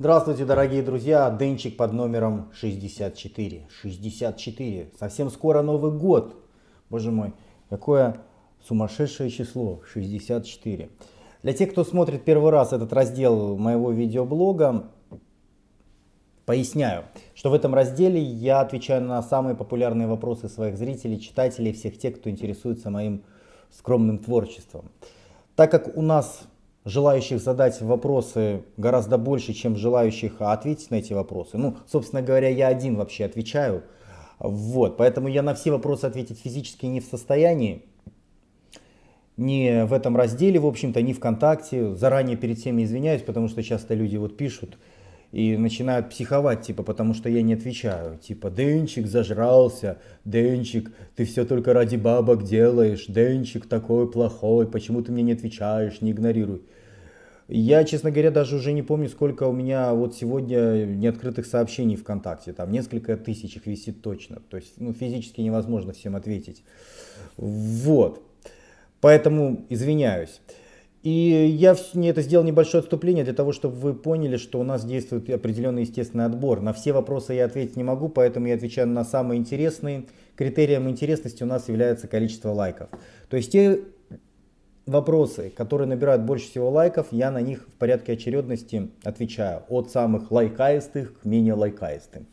Здравствуйте, дорогие друзья. Денчик под номером 64. 64. Совсем скоро Новый год. Боже мой, какое сумасшедшее число. 64. Для тех, кто смотрит первый раз этот раздел моего видеоблога, поясняю, что в этом разделе я отвечаю на самые популярные вопросы своих зрителей, читателей, всех тех, кто интересуется моим скромным творчеством. Так как у нас желающих задать вопросы гораздо больше, чем желающих ответить на эти вопросы. Ну, собственно говоря, я один вообще отвечаю. Вот, поэтому я на все вопросы ответить физически не в состоянии. Не в этом разделе, в общем-то, не ВКонтакте. Заранее перед всеми извиняюсь, потому что часто люди вот пишут и начинают психовать, типа, потому что я не отвечаю. Типа, Денчик зажрался, Денчик, ты все только ради бабок делаешь, Денчик такой плохой, почему ты мне не отвечаешь, не игнорируй. Я, честно говоря, даже уже не помню, сколько у меня вот сегодня неоткрытых сообщений ВКонтакте. Там несколько тысяч их висит точно. То есть ну, физически невозможно всем ответить. Вот. Поэтому извиняюсь. И я это сделал небольшое отступление для того, чтобы вы поняли, что у нас действует определенный естественный отбор. На все вопросы я ответить не могу, поэтому я отвечаю на самые интересные. Критерием интересности у нас является количество лайков. То есть те вопросы, которые набирают больше всего лайков, я на них в порядке очередности отвечаю. От самых лайкаистых к менее лайкаистым.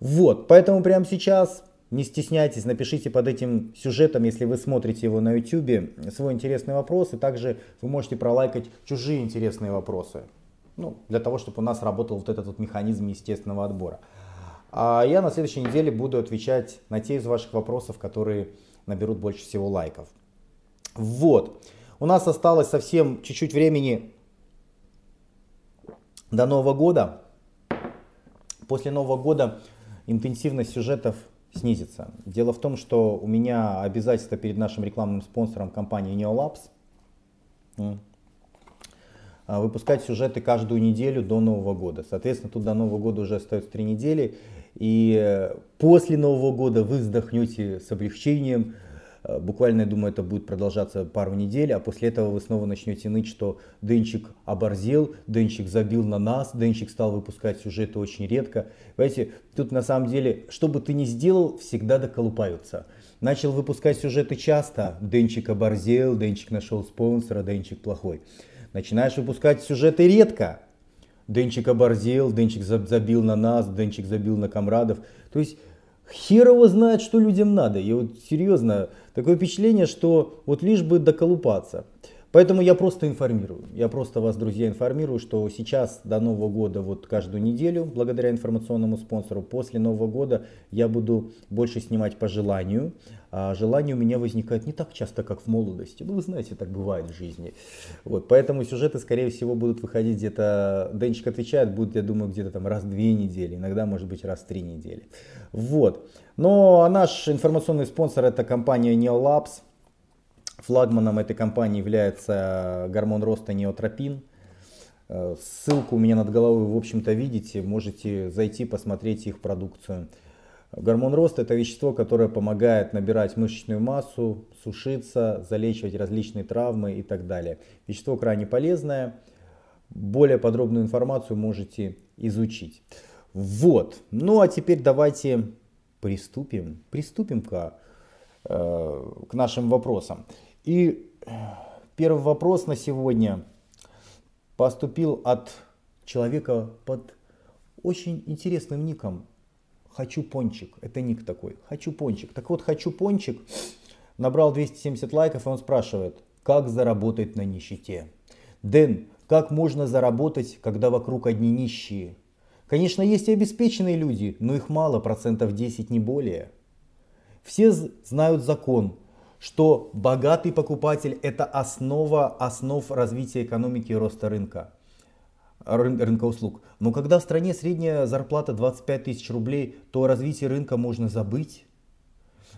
Вот, поэтому прямо сейчас не стесняйтесь, напишите под этим сюжетом, если вы смотрите его на YouTube, свой интересный вопрос. И также вы можете пролайкать чужие интересные вопросы. Ну, для того, чтобы у нас работал вот этот вот механизм естественного отбора. А я на следующей неделе буду отвечать на те из ваших вопросов, которые наберут больше всего лайков. Вот. У нас осталось совсем чуть-чуть времени до Нового года. После Нового года интенсивность сюжетов снизится. Дело в том, что у меня обязательство перед нашим рекламным спонсором компании Neolabs а, выпускать сюжеты каждую неделю до Нового года. Соответственно, тут до Нового года уже остается три недели. И после Нового года вы вздохнете с облегчением, Э, буквально, я думаю, это будет продолжаться пару недель, а после этого вы снова начнете ныть, что Денчик оборзел, Денчик забил на нас, Денчик стал выпускать сюжеты очень редко. Понимаете, тут на самом деле, что бы ты ни сделал, всегда доколупаются. Начал выпускать сюжеты часто, Денчик оборзел, Денчик нашел спонсора, Денчик плохой. Начинаешь выпускать сюжеты редко, Денчик оборзел, Денчик забил на нас, Денчик забил на комрадов. То есть Хер его знает, что людям надо. И вот серьезно, такое впечатление, что вот лишь бы доколупаться. Поэтому я просто информирую. Я просто вас, друзья, информирую, что сейчас до Нового года, вот каждую неделю, благодаря информационному спонсору, после Нового года я буду больше снимать по желанию. А желание у меня возникает не так часто, как в молодости. Ну, вы знаете, так бывает в жизни. Вот, поэтому сюжеты, скорее всего, будут выходить где-то, Денчик отвечает, будет, я думаю, где-то там раз в две недели, иногда, может быть, раз в три недели. Вот. Но наш информационный спонсор это компания Neolabs. Флагманом этой компании является гормон роста неотропин. Э, ссылку у меня над головой в общем-то, видите. Можете зайти, посмотреть их продукцию. Гормон роста – это вещество, которое помогает набирать мышечную массу, сушиться, залечивать различные травмы и так далее. Вещество крайне полезное. Более подробную информацию можете изучить. Вот. Ну а теперь давайте приступим, приступим к, э, к нашим вопросам. И первый вопрос на сегодня поступил от человека под очень интересным ником. Хочу пончик. Это ник такой. Хочу пончик. Так вот, хочу пончик. Набрал 270 лайков, и он спрашивает, как заработать на нищете. Дэн, как можно заработать, когда вокруг одни нищие? Конечно, есть и обеспеченные люди, но их мало, процентов 10 не более. Все знают закон, что богатый покупатель – это основа основ развития экономики и роста рынка, рынка услуг. Но когда в стране средняя зарплата 25 тысяч рублей, то о развитии рынка можно забыть.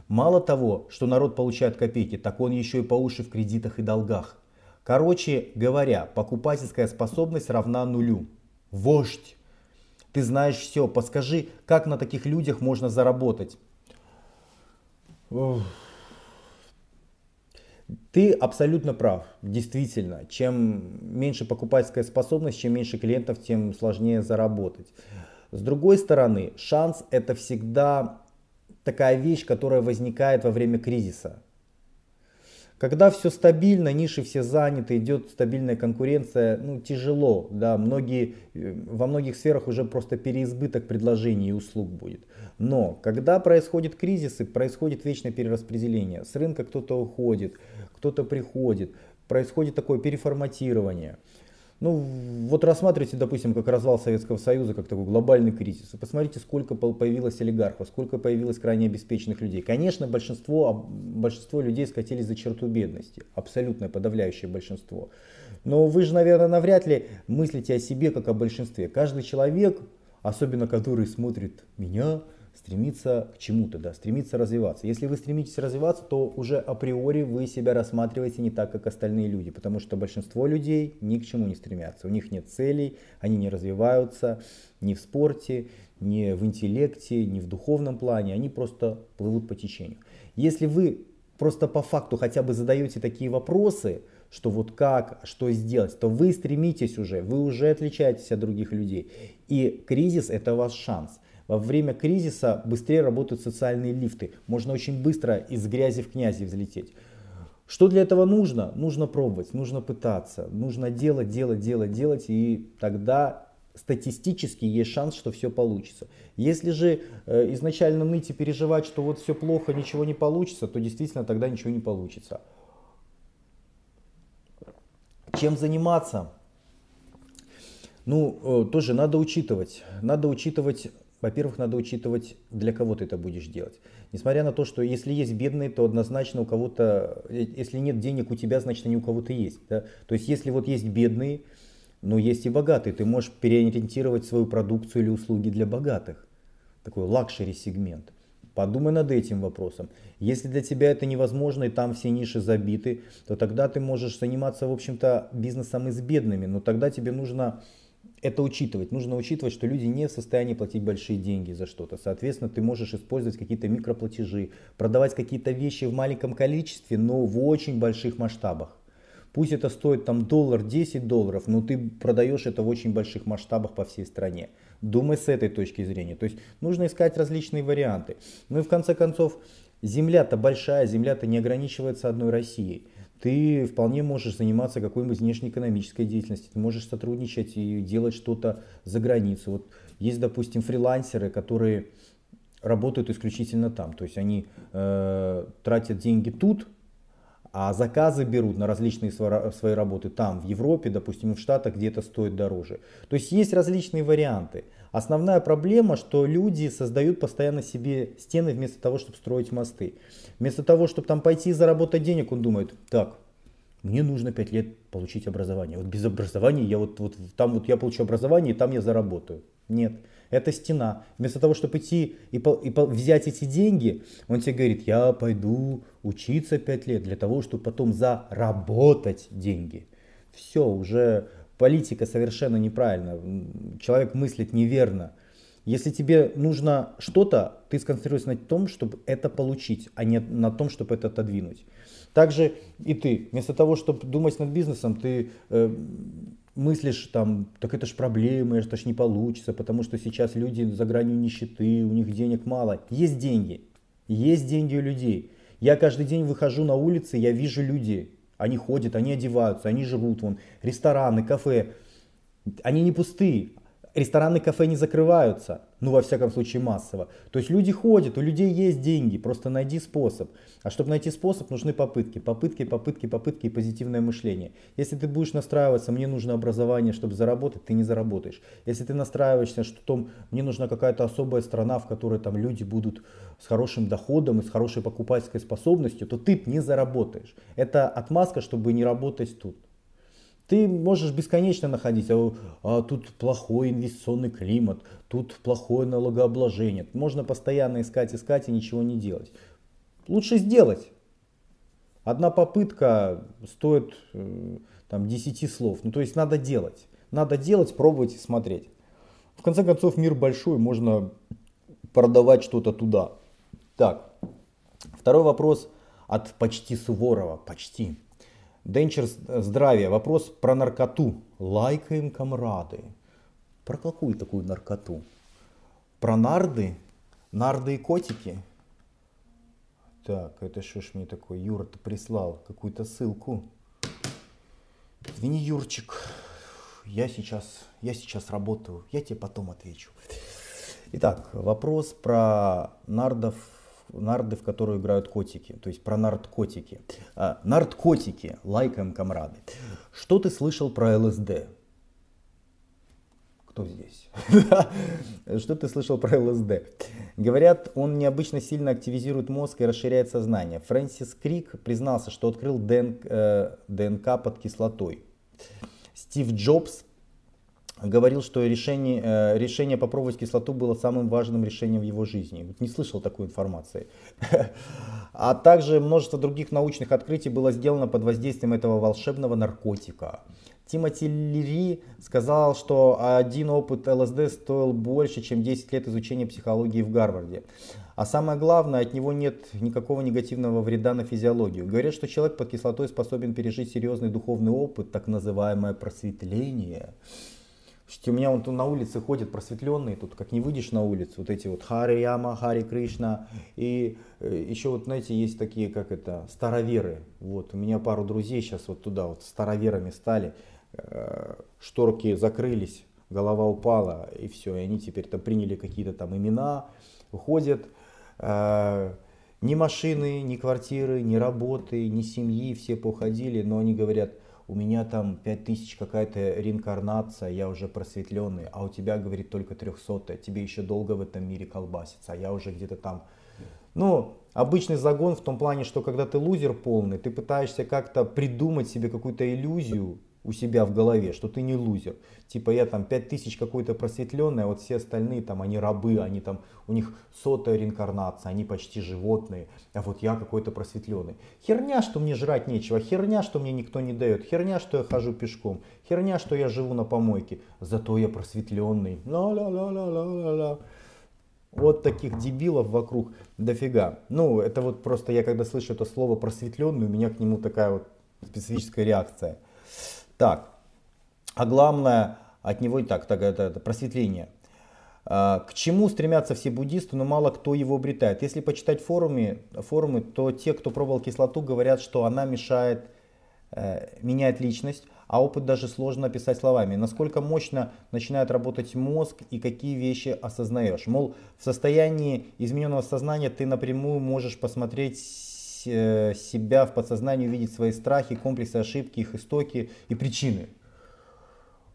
Мало того, что народ получает копейки, так он еще и по уши в кредитах и долгах. Короче говоря, покупательская способность равна нулю. Вождь! Ты знаешь все, подскажи, как на таких людях можно заработать? Ты абсолютно прав, действительно. Чем меньше покупательская способность, чем меньше клиентов, тем сложнее заработать. С другой стороны, шанс это всегда такая вещь, которая возникает во время кризиса. Когда все стабильно, ниши все заняты, идет стабильная конкуренция, ну тяжело, да, многие, э, во многих сферах уже просто переизбыток предложений и услуг будет. Но когда происходит кризис и происходит вечное перераспределение, с рынка кто-то уходит, кто-то приходит, происходит такое переформатирование – ну, вот рассматривайте, допустим, как развал Советского Союза, как такой глобальный кризис. И посмотрите, сколько появилось олигархов, сколько появилось крайне обеспеченных людей. Конечно, большинство, большинство людей скатились за черту бедности. Абсолютное подавляющее большинство. Но вы же, наверное, навряд ли мыслите о себе как о большинстве. Каждый человек, особенно который смотрит меня, стремиться к чему-то, да, стремиться развиваться. Если вы стремитесь развиваться, то уже априори вы себя рассматриваете не так, как остальные люди, потому что большинство людей ни к чему не стремятся. У них нет целей, они не развиваются ни в спорте, ни в интеллекте, ни в духовном плане, они просто плывут по течению. Если вы просто по факту хотя бы задаете такие вопросы, что вот как, что сделать, то вы стремитесь уже, вы уже отличаетесь от других людей. И кризис это ваш шанс. Во время кризиса быстрее работают социальные лифты. Можно очень быстро из грязи в князи взлететь. Что для этого нужно? Нужно пробовать, нужно пытаться, нужно делать, делать, делать, делать, и тогда статистически есть шанс, что все получится. Если же э, изначально ныть и переживать, что вот все плохо, ничего не получится, то действительно тогда ничего не получится. Чем заниматься? Ну, э, тоже надо учитывать. Надо учитывать во-первых, надо учитывать, для кого ты это будешь делать. Несмотря на то, что если есть бедные, то однозначно у кого-то, э, если нет денег у тебя, значит они у кого-то есть. Да? То есть если вот есть бедные, но есть и богатые, ты можешь переориентировать свою продукцию или услуги для богатых. Такой luxury сегмент. Подумай над этим вопросом. Если для тебя это невозможно и там все ниши забиты, то тогда ты можешь заниматься, в общем-то, бизнесом и с бедными. Но тогда тебе нужно это учитывать. Нужно учитывать, что люди не в состоянии платить большие деньги за что-то. Соответственно, ты можешь использовать какие-то микроплатежи, продавать какие-то вещи в маленьком количестве, но в очень больших масштабах. Пусть это стоит там доллар, 10 долларов, но ты продаешь это в очень больших масштабах по всей стране. Думай с этой точки зрения. То есть нужно искать различные варианты. Ну и в конце концов, земля-то большая, земля-то не ограничивается одной Россией ты вполне можешь заниматься какой-нибудь внешнеэкономической деятельностью, ты можешь сотрудничать и делать что-то за границей. Вот есть, допустим, фрилансеры, которые работают исключительно там, то есть они э, тратят деньги тут, а заказы берут на различные свои работы там, в Европе, допустим, в Штатах, где это стоит дороже. То есть есть различные варианты. Основная проблема, что люди создают постоянно себе стены вместо того, чтобы строить мосты. Вместо того, чтобы там пойти и заработать денег, он думает, так, мне нужно 5 лет получить образование. Вот без образования я вот, вот там вот я получу образование, и там я заработаю. Нет, это стена. Вместо того, чтобы идти и, по, и по, взять эти деньги, он тебе говорит, я пойду учиться 5 лет для того, чтобы потом заработать деньги. Все, уже политика совершенно неправильна. Человек мыслит неверно. Если тебе нужно что-то, ты сконцентрируйся на том, чтобы это получить, а не на том, чтобы это отодвинуть. Также и ты, вместо того, чтобы думать над бизнесом, ты э, мыслишь там, так это ж проблемы, это ж не получится, потому что сейчас люди за гранью нищеты, у них денег мало. Есть деньги, есть деньги у людей. Я каждый день выхожу на улицы, я вижу людей. Они ходят, они одеваются, они живут, вон, рестораны, кафе. Они не пустые, рестораны, кафе не закрываются, ну во всяком случае массово. То есть люди ходят, у людей есть деньги, просто найди способ. А чтобы найти способ, нужны попытки, попытки, попытки, попытки и позитивное мышление. Если ты будешь настраиваться, мне нужно образование, чтобы заработать, ты не заработаешь. Если ты настраиваешься, что там, мне нужна какая-то особая страна, в которой там люди будут с хорошим доходом и с хорошей покупательской способностью, то ты не заработаешь. Это отмазка, чтобы не работать тут. Ты можешь бесконечно находить, а, а тут плохой инвестиционный климат, тут плохое налогообложение. Можно постоянно искать, искать и ничего не делать. Лучше сделать. Одна попытка стоит э, там, 10 слов. Ну, то есть надо делать. Надо делать, пробовать и смотреть. В конце концов, мир большой, можно продавать что-то туда. Так, второй вопрос от почти Суворова. Почти. Денчер здравия. Вопрос про наркоту. Лайкаем, комрады. Про какую такую наркоту? Про нарды? Нарды и котики? Так, это что ж мне такое? Юра-то прислал какую-то ссылку. Извини, Юрчик, я сейчас, я сейчас работаю, я тебе потом отвечу. Итак, вопрос про нардов, нарды, в которые играют котики, то есть про наркотики. А, наркотики, лайкаем, комрады. Что ты слышал про ЛСД? Кто здесь? Что ты слышал про ЛСД? Говорят, он необычно сильно активизирует мозг и расширяет сознание. Фрэнсис Крик признался, что открыл э, ДНК под кислотой. Стив Джобс говорил, что решение, э, решение попробовать кислоту было самым важным решением в его жизни. Не слышал такой информации. А также множество других научных открытий было сделано под воздействием этого волшебного наркотика. Тимоти Лири сказал, что один опыт ЛСД стоил больше, чем 10 лет изучения психологии в Гарварде. А самое главное, от него нет никакого негативного вреда на физиологию. Говорят, что человек под кислотой способен пережить серьезный духовный опыт, так называемое просветление. У меня он тут на улице ходит просветленный, тут как не выйдешь на улицу, вот эти вот Хари Яма, Хари Кришна, и э, еще вот, знаете, есть такие, как это, староверы. Вот, у меня пару друзей сейчас вот туда вот староверами стали, Э, шторки закрылись, голова упала, и все, и они теперь там приняли какие-то там имена, уходят. Э, ни машины, ни квартиры, ни работы, ни семьи, все поуходили, но они говорят, у меня там 5000 какая-то реинкарнация, я уже просветленный, а у тебя, говорит, только 300, тебе еще долго в этом мире колбаситься, а я уже где-то там. Ну, обычный загон в том плане, что когда ты лузер полный, ты пытаешься как-то придумать себе какую-то иллюзию, у себя в голове, что ты не лузер. Типа я там 5000 какой-то просветленный, а вот все остальные там, они рабы, они там, у них сотая реинкарнация, они почти животные, а вот я какой-то просветленный. Херня, что мне жрать нечего, херня, что мне никто не дает, херня, что я хожу пешком, херня, что я живу на помойке, зато я просветленный. Ла-ла-ла-ла-ла-ла-ла. Вот таких дебилов вокруг дофига. Ну, это вот просто я когда слышу это слово просветленный, у меня к нему такая вот специфическая реакция. Так, а главное, от него и так, так это, это просветление. А, к чему стремятся все буддисты, но мало кто его обретает. Если почитать форумы, форумы то те, кто пробовал кислоту, говорят, что она мешает, э, меняет личность, а опыт даже сложно описать словами. Насколько мощно начинает работать мозг и какие вещи осознаешь. Мол, в состоянии измененного сознания ты напрямую можешь посмотреть себя в подсознании, увидеть свои страхи, комплексы, ошибки, их истоки и причины.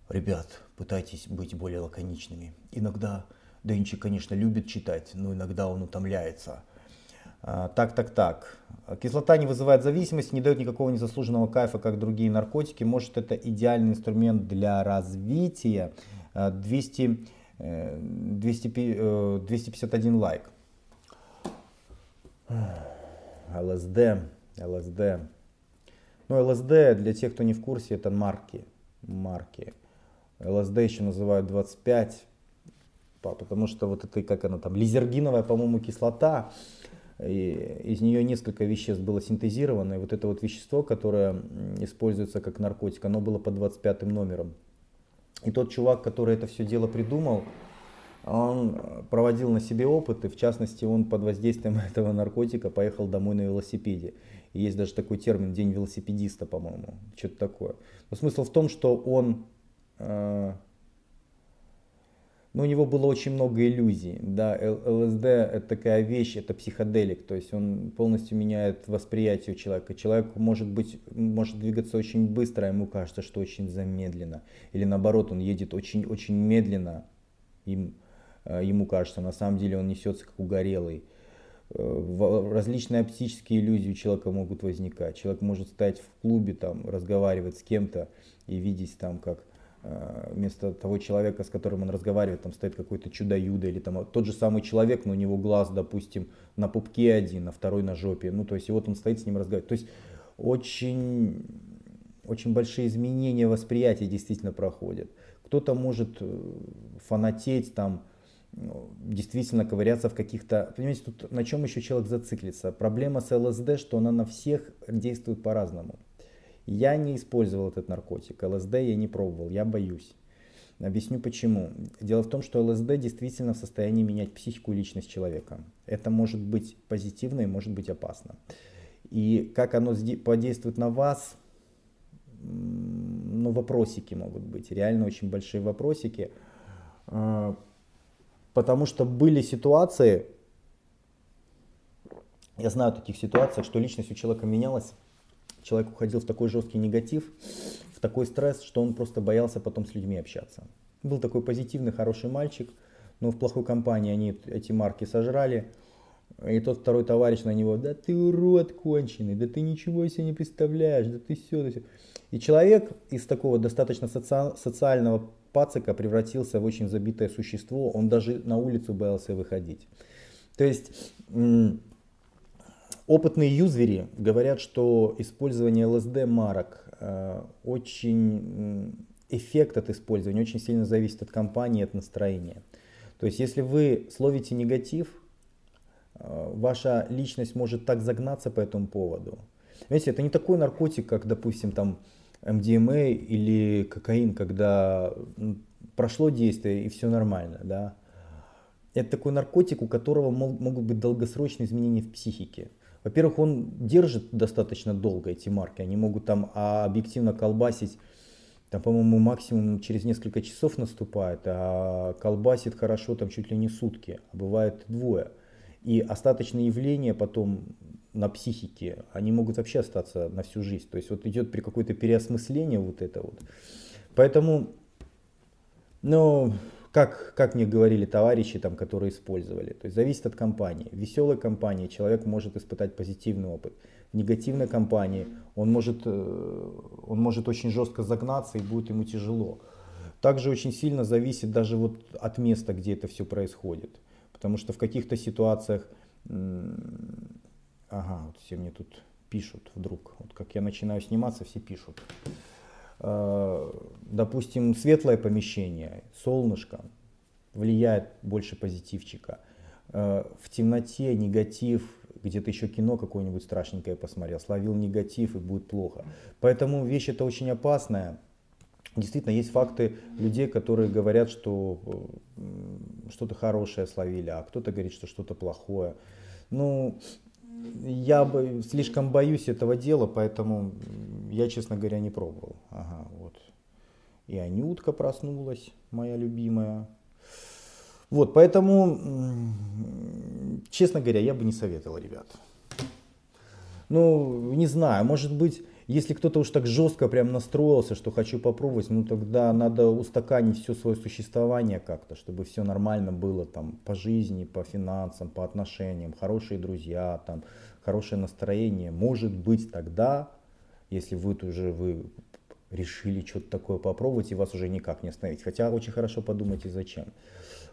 Ребят, пытайтесь быть более лаконичными. Иногда Денчик, конечно, любит читать, но иногда он утомляется. А, так, так, так. Кислота не вызывает зависимости, не дает никакого незаслуженного кайфа, как другие наркотики. Может, это идеальный инструмент для развития. 200, 200, 251 лайк. ЛСД, ЛСД. Ну, ЛСД, для тех, кто не в курсе, это марки. Марки. ЛСД еще называют 25, потому что вот это, как она там, лизергиновая, по-моему, кислота, и из нее несколько веществ было синтезировано, и вот это вот вещество, которое используется как наркотик, оно было по 25 номером. И тот чувак, который это все дело придумал, он проводил на себе опыты, в частности, он под воздействием этого наркотика поехал домой на велосипеде. И есть даже такой термин «день велосипедиста», по-моему, что-то такое. Но смысл в том, что он, э, ну, у него было очень много иллюзий. Да, ЛСД это такая вещь, это психоделик, то есть он полностью меняет восприятие человека. Человек может быть, может двигаться очень быстро, а ему кажется, что очень замедленно. Или наоборот, он едет очень-очень медленно, им Э, ему кажется, на самом деле он несется как угорелый. Э, различные оптические иллюзии у человека могут возникать. Человек может стоять в клубе, там, разговаривать с кем-то и видеть там, как э, вместо того человека, с которым он разговаривает, там стоит какой-то чудо-юдо, или там тот же самый человек, но у него глаз, допустим, на пупке один, а второй на жопе. Ну, то есть, и вот он стоит с ним разговаривает. То есть, очень, очень большие изменения восприятия действительно проходят. Кто-то может фанатеть там, действительно ковыряться в каких-то... Понимаете, тут на чем еще человек зациклится? Проблема с ЛСД, что она на всех действует по-разному. Я не использовал этот наркотик. ЛСД я не пробовал, я боюсь. Объясню почему. Дело в том, что ЛСД действительно в состоянии менять психику и личность человека. Это может быть позитивно и может быть опасно. И как оно подействует на вас, ну, вопросики могут быть, реально очень большие вопросики. Потому что были ситуации, я знаю о таких ситуациях, что личность у человека менялась, человек уходил в такой жесткий негатив, в такой стресс, что он просто боялся потом с людьми общаться. Был такой позитивный, хороший мальчик, но в плохой компании они эти марки сожрали. И тот второй товарищ на него, да ты урод конченый, да ты ничего себе не представляешь, да ты все. Да все. И человек из такого достаточно соци... социального пацика превратился в очень забитое существо, он даже на улицу боялся выходить. То есть опытные юзери говорят, что использование ЛСД марок э, очень эффект от использования очень сильно зависит от компании, от настроения. То есть если вы словите негатив, э, ваша личность может так загнаться по этому поводу. Видите, это не такой наркотик, как, допустим, там MDMA или кокаин, когда прошло действие и все нормально, да. Это такой наркотик, у которого могут быть долгосрочные изменения в психике. Во-первых, он держит достаточно долго эти марки, они могут там а объективно колбасить, там, по-моему, максимум через несколько часов наступает, а колбасит хорошо там чуть ли не сутки, а бывает двое. И остаточные явления потом на психике, они могут вообще остаться на всю жизнь. То есть вот идет при какое-то переосмысление вот это вот. Поэтому, ну, как, как мне говорили товарищи, там, которые использовали, то есть зависит от компании. В веселой компании человек может испытать позитивный опыт. В негативной компании он может, э, он может очень жестко загнаться и будет ему тяжело. Также очень сильно зависит даже вот от места, где это все происходит. Потому что в каких-то ситуациях Ага, вот все мне тут пишут вдруг. Вот как я начинаю сниматься, все пишут. Э, допустим, светлое помещение, солнышко влияет больше позитивчика. Э, в темноте негатив, где-то еще кино какое-нибудь страшненькое посмотрел, словил негатив и будет плохо. Поэтому вещь это очень опасная. Действительно, есть факты людей, которые говорят, что что-то хорошее словили, а кто-то говорит, что что-то плохое. Ну, я бы слишком боюсь этого дела, поэтому я, честно говоря, не пробовал. Ага, вот. И Анютка проснулась, моя любимая. Вот, поэтому, честно говоря, я бы не советовал, ребят. Ну, не знаю, может быть, если кто-то уж так жестко прям настроился, что хочу попробовать, ну тогда надо устаканить все свое существование как-то, чтобы все нормально было там по жизни, по финансам, по отношениям, хорошие друзья, там, хорошее настроение. Может быть тогда, если вы уже вы решили что-то такое попробовать, и вас уже никак не остановить. Хотя очень хорошо подумайте зачем.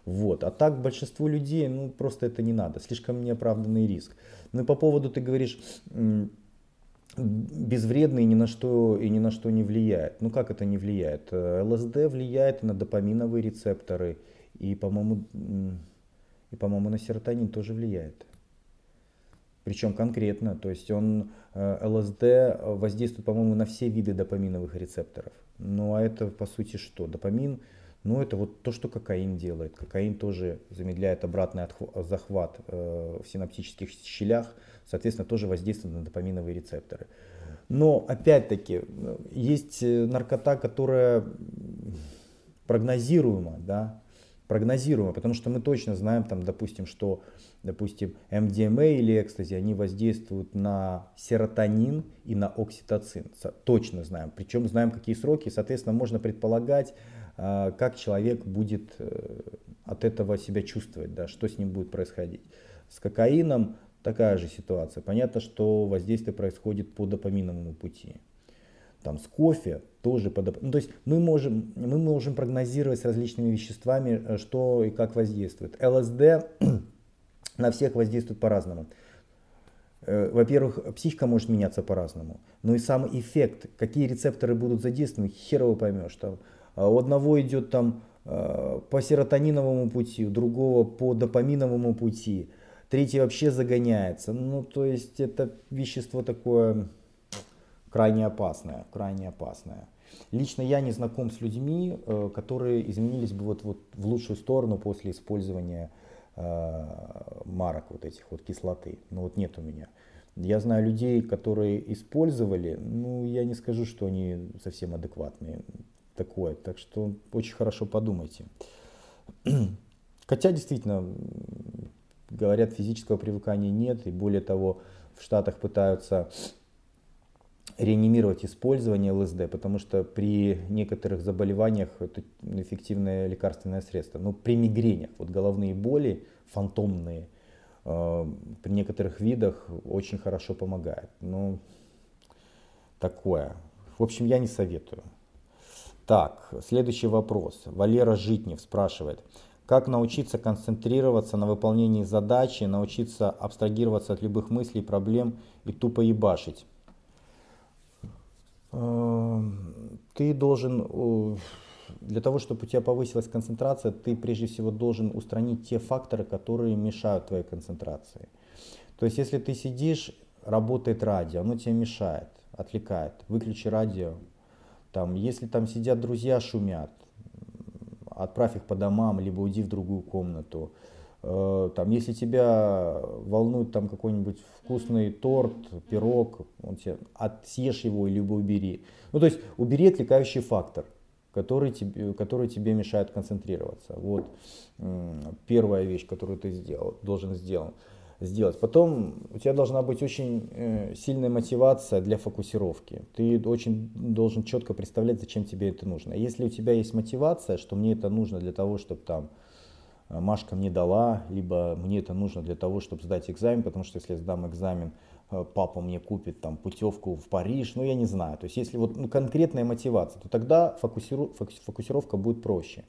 Вот. А так большинству людей, ну просто это не надо, слишком неоправданный риск. Ну и по поводу, ты говоришь, безвредный ни на что и ни на что не влияет. Ну как это не влияет? Э, ЛСД влияет на допаминовые рецепторы и, по-моему, и, по-моему, на серотонин тоже влияет. Причем конкретно, то есть он э, ЛСД воздействует, по-моему, на все виды допаминовых рецепторов. Ну а это по сути что? Допамин, ну это вот то, что кокаин делает. Кокаин тоже замедляет обратный захват э, в синаптических щелях, соответственно, тоже воздействует на допаминовые рецепторы. Но опять-таки есть э, наркота, которая прогнозируема, да, прогнозируема, потому что мы точно знаем, там, допустим, что, допустим, МДМА или экстази, они воздействуют на серотонин и на окситоцин, точно знаем, причем знаем, какие сроки, соответственно, можно предполагать, как человек будет э, от этого себя чувствовать, да, что с ним будет происходить. С кокаином такая же ситуация. Понятно, что воздействие происходит по допаминовому пути. Там с кофе тоже по доп... ну, то есть мы можем, мы можем прогнозировать с различными веществами, э, что и как воздействует. ЛСД на всех воздействует по-разному. Э, во-первых, психика может меняться по-разному, но и сам эффект, какие рецепторы будут задействованы, херово поймешь. Там, а у одного идет там э, по серотониновому пути, у другого по допаминовому пути, третий вообще загоняется. Ну, то есть это вещество такое крайне опасная, крайне опасная. Лично я не знаком с людьми, э, которые изменились бы вот, вот в лучшую сторону после использования э, марок вот этих вот кислоты. Ну вот нет у меня. Я знаю людей, которые использовали, ну я не скажу, что они совсем адекватные. Такое. Так что очень хорошо подумайте. Хотя действительно, говорят, физического привыкания нет, и более того, в Штатах пытаются реанимировать использование ЛСД, потому что при некоторых заболеваниях это эффективное лекарственное средство. Но при мигренях, вот головные боли фантомные, э, при некоторых видах очень хорошо помогает. Ну, такое. В общем, я не советую. Так, следующий вопрос. Валера Житнев спрашивает. Как научиться концентрироваться на выполнении задачи, научиться абстрагироваться от любых мыслей, проблем и тупо ебашить? Эм, ты должен, для того, чтобы у тебя повысилась концентрация, ты прежде всего должен устранить те факторы, которые мешают твоей концентрации. То есть, если ты сидишь, работает радио, оно тебе мешает, отвлекает, выключи радио. Там, если там сидят друзья, шумят, отправь их по домам, либо уйди в другую комнату. Э, там, если тебя волнует там какой-нибудь вкусный торт, пирог, он тебе, съешь его либо убери. Ну, то есть убери отвлекающий фактор, который тебе, который тебе мешает концентрироваться. Вот первая вещь, которую ты сделал, должен сделать сделать. Потом у тебя должна быть очень э, сильная мотивация для фокусировки. Ты очень должен четко представлять, зачем тебе это нужно. Если у тебя есть мотивация, что мне это нужно для того, чтобы там э, Машка мне дала, либо мне это нужно для того, чтобы сдать экзамен, потому что если я сдам экзамен, э, папа мне купит там путевку в Париж, ну я не знаю. То есть если вот ну, конкретная мотивация, то тогда фокусиру, фокусировка будет проще.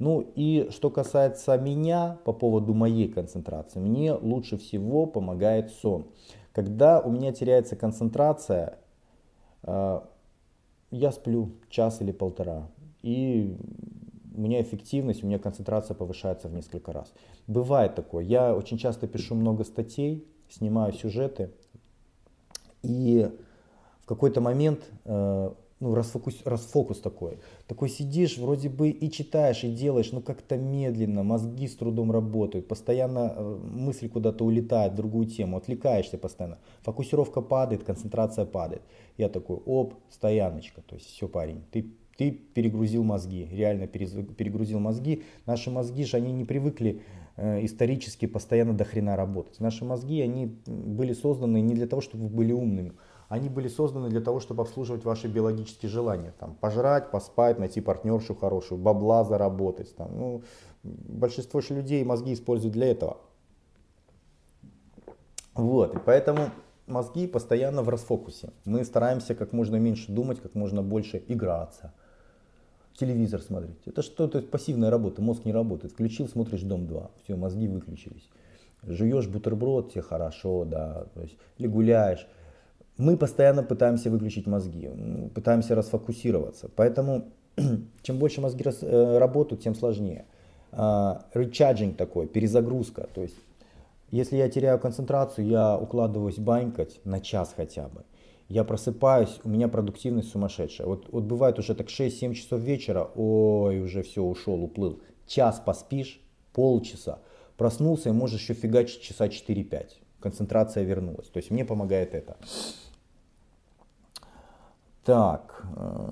Ну и что касается меня по поводу моей концентрации, мне лучше всего помогает сон. Когда у меня теряется концентрация, э, я сплю час или полтора. И у меня эффективность, у меня концентрация повышается в несколько раз. Бывает такое. Я очень часто пишу много статей, снимаю сюжеты. И в какой-то момент э, ну, расфокус, расфокус такой. Такой сидишь, вроде бы и читаешь, и делаешь, но как-то медленно, мозги с трудом работают, постоянно э, мысль куда-то улетает в другую тему, отвлекаешься постоянно. Фокусировка падает, концентрация падает. Я такой, оп, стояночка, то есть все, парень, ты, ты перегрузил мозги, реально перегрузил мозги. Наши мозги же, они не привыкли э, исторически постоянно до хрена работать. Наши мозги, они были созданы не для того, чтобы вы были умными, они были созданы для того, чтобы обслуживать ваши биологические желания. Там, пожрать, поспать, найти партнершу хорошую, бабла заработать. Там, ну, большинство же людей мозги используют для этого. Вот, и поэтому мозги постоянно в расфокусе. Мы стараемся как можно меньше думать, как можно больше играться. Телевизор смотреть. Это что-то пассивная работа, мозг не работает. Включил, смотришь Дом 2, все, мозги выключились. Жуешь бутерброд, тебе хорошо, да, то есть, или гуляешь мы постоянно пытаемся выключить мозги, пытаемся расфокусироваться. Поэтому чем больше мозги рас, э, работают, тем сложнее. Uh, recharging такой, перезагрузка. То есть, если я теряю концентрацию, я укладываюсь банькать на час хотя бы. Я просыпаюсь, у меня продуктивность сумасшедшая. Вот, вот бывает уже так 6-7 часов вечера, ой, уже все, ушел, уплыл. Час поспишь, полчаса. Проснулся и можешь еще фигачить часа 4-5. Концентрация вернулась. То есть мне помогает это. Так, э,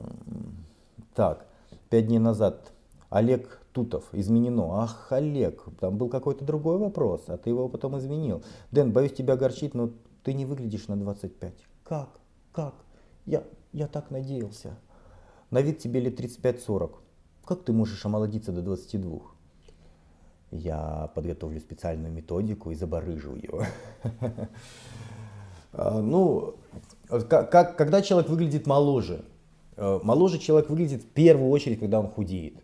так, пять дней назад Олег Тутов изменено. Ах, Олег, там был какой-то другой вопрос, а ты его потом изменил. Дэн, боюсь тебя огорчить, но ты не выглядишь на 25. Как? Как? Я, я так надеялся. На вид тебе лет 35-40. Как ты можешь омолодиться до 22? Я подготовлю специальную методику и забарыжу ее. А, ну, как, как, когда человек выглядит моложе? Э, моложе человек выглядит в первую очередь, когда он худеет.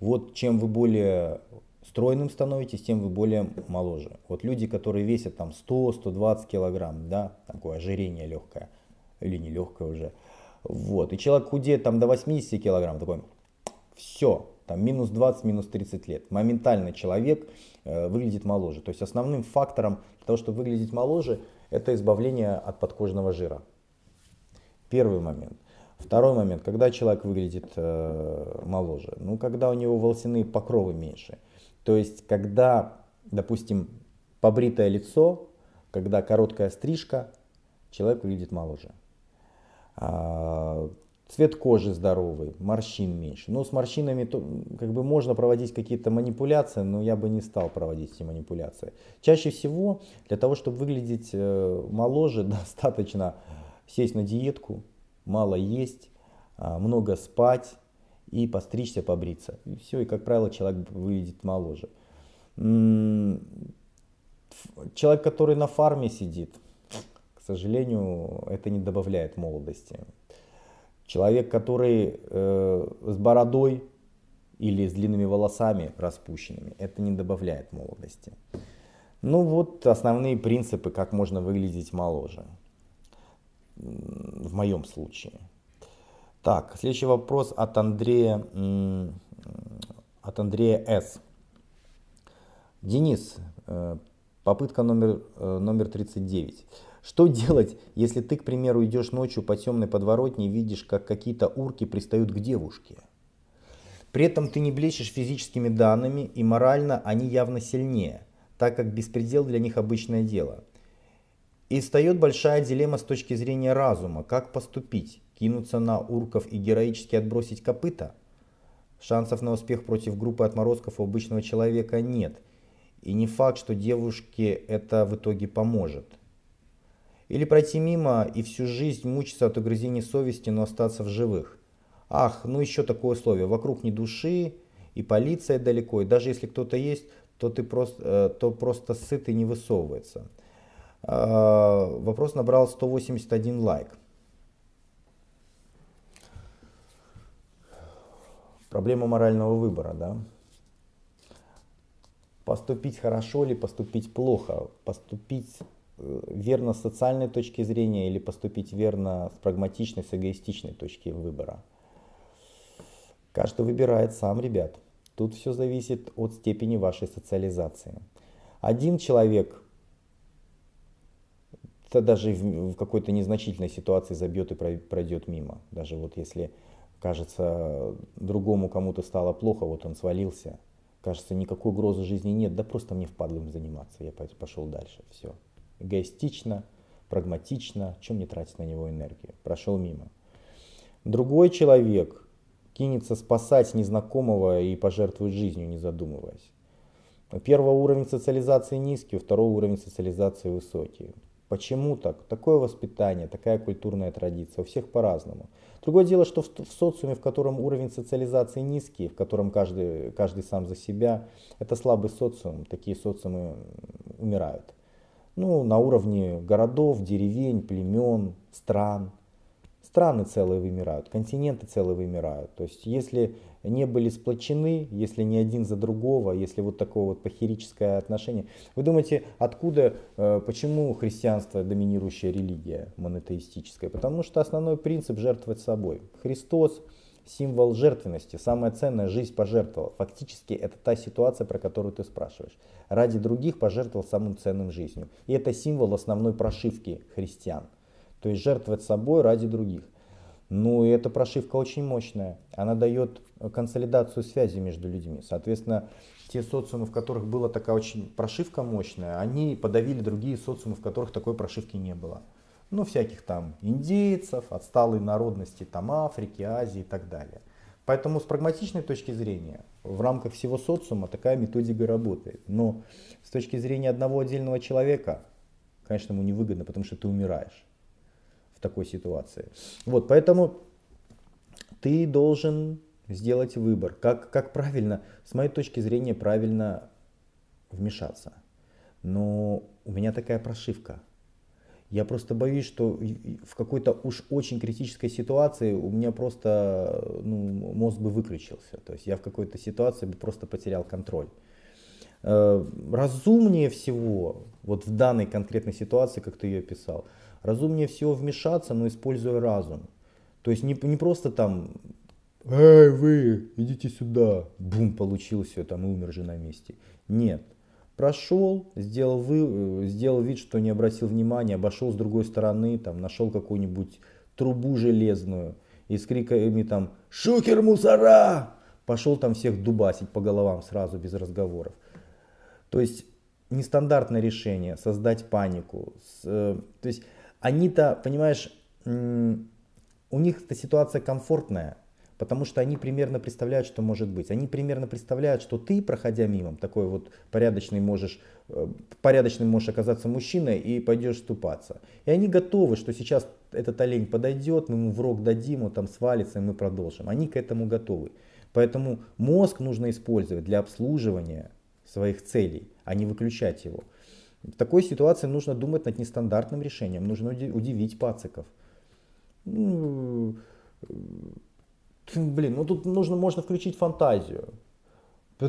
Вот чем вы более стройным становитесь, тем вы более моложе. Вот люди, которые весят там 100-120 килограмм, да, такое ожирение легкое, или не легкое уже, вот, и человек худеет там до 80 килограмм, такой, все, там минус 20, минус 30 лет. Моментально человек э, выглядит моложе. То есть основным фактором для того, чтобы выглядеть моложе, это избавление от подкожного жира. Первый момент. Второй момент, когда человек выглядит э, моложе, ну, когда у него волосяные покровы меньше. То есть, когда, допустим, побритое лицо, когда короткая стрижка, человек выглядит моложе. А, цвет кожи здоровый, морщин меньше. Ну, с морщинами то, как бы можно проводить какие-то манипуляции, но я бы не стал проводить эти манипуляции. Чаще всего для того, чтобы выглядеть э, моложе, достаточно сесть на диетку, мало есть, а, много спать и постричься, побриться. И все, и как правило человек выглядит моложе. Человек, который на фарме сидит, к сожалению, это не добавляет молодости. Человек, который э, с бородой или с длинными волосами распущенными, это не добавляет молодости. Ну вот основные принципы, как можно выглядеть моложе. В моем случае. Так, следующий вопрос от Андрея, от Андрея С. Денис, э, попытка номер, э, номер 39. Что делать, если ты, к примеру, идешь ночью по темной подворотне и видишь, как какие-то урки пристают к девушке? При этом ты не блещешь физическими данными, и морально они явно сильнее, так как беспредел для них обычное дело. И встает большая дилемма с точки зрения разума, как поступить, кинуться на урков и героически отбросить копыта? Шансов на успех против группы отморозков у обычного человека нет, и не факт, что девушке это в итоге поможет. Или пройти мимо и всю жизнь мучиться от угрызений совести, но остаться в живых. Ах, ну еще такое условие. Вокруг ни души, и полиция далеко, и даже если кто-то есть, то ты просто, э, то просто сыт и не высовывается. А, вопрос набрал 181 лайк. Проблема морального выбора, да? Поступить хорошо или поступить плохо? Поступить Э, верно с социальной точки зрения или поступить верно с прагматичной, с эгоистичной точки выбора. Каждый выбирает сам, ребят. Тут все зависит от степени вашей социализации. Один человек это даже в, какой-то незначительной ситуации забьет и пройдет мимо. Даже вот если кажется другому кому-то стало плохо, вот он свалился, кажется никакой угрозы жизни нет, да просто мне впадло им заниматься, я пошел дальше, все эгоистично, прагматично, чем не тратить на него энергию. Прошел мимо. Другой человек кинется спасать незнакомого и пожертвует жизнью, не задумываясь. У первого уровень социализации низкий, у второго уровень социализации высокий. Почему так? Такое воспитание, такая культурная традиция, у всех по-разному. Другое дело, что в, в социуме, в котором уровень социализации низкий, в котором каждый, каждый сам за себя, это слабый социум, такие социумы умирают ну, на уровне городов, деревень, племен, стран. Страны целые вымирают, континенты целые вымирают. То есть если не были сплочены, если не один за другого, если вот такое вот похерическое отношение. Вы думаете, откуда, э, почему христианство доминирующая религия монотеистическая? Потому что основной принцип жертвовать собой. Христос символ жертвенности, самое ценное, жизнь пожертвовал. Фактически это та ситуация, про которую ты спрашиваешь. Ради других пожертвовал самым ценным жизнью. И это символ основной прошивки христиан. То есть жертвовать собой ради других. Ну и эта прошивка очень мощная. Она дает консолидацию связи между людьми. Соответственно, те социумы, в которых была такая очень прошивка мощная, они подавили другие социумы, в которых такой прошивки не было ну, всяких там индейцев, отсталой народности там Африки, Азии и так далее. Поэтому с прагматичной точки зрения в рамках всего социума такая методика работает. Но с точки зрения одного отдельного человека, конечно, ему невыгодно, потому что ты умираешь такой ситуации. Вот, поэтому ты должен сделать выбор. Как, как правильно, с моей точки зрения, правильно вмешаться. Но у меня такая прошивка – я просто боюсь, что в какой-то уж очень критической ситуации у меня просто ну, мозг бы выключился. То есть я в какой-то ситуации бы просто потерял контроль. Э, разумнее всего, вот в данной конкретной ситуации, как ты ее описал, разумнее всего вмешаться, но используя разум. То есть не, не просто там, эй, вы, идите сюда, бум, получилось все, там и умер же на месте. Нет, Прошел, сделал, вы, сделал вид, что не обратил внимания, обошел с другой стороны, там, нашел какую-нибудь трубу железную и с криками там «Шухер мусора!» пошел там всех дубасить по головам сразу без разговоров. То есть нестандартное решение, создать панику. Э, то есть они-то, понимаешь, у них эта ситуация комфортная, потому что они примерно представляют, что может быть. Они примерно представляют, что ты, проходя мимо, такой вот порядочный можешь, э, порядочным можешь оказаться мужчиной и пойдешь ступаться. И они готовы, что сейчас этот олень подойдет, мы ему в рог дадим, он там свалится, и мы продолжим. Они к этому готовы. Поэтому мозг нужно использовать для обслуживания своих целей, а не выключать его. В такой ситуации нужно думать над нестандартным решением, нужно удивить пациков. Ну, блин, ну тут нужно, можно включить фантазию.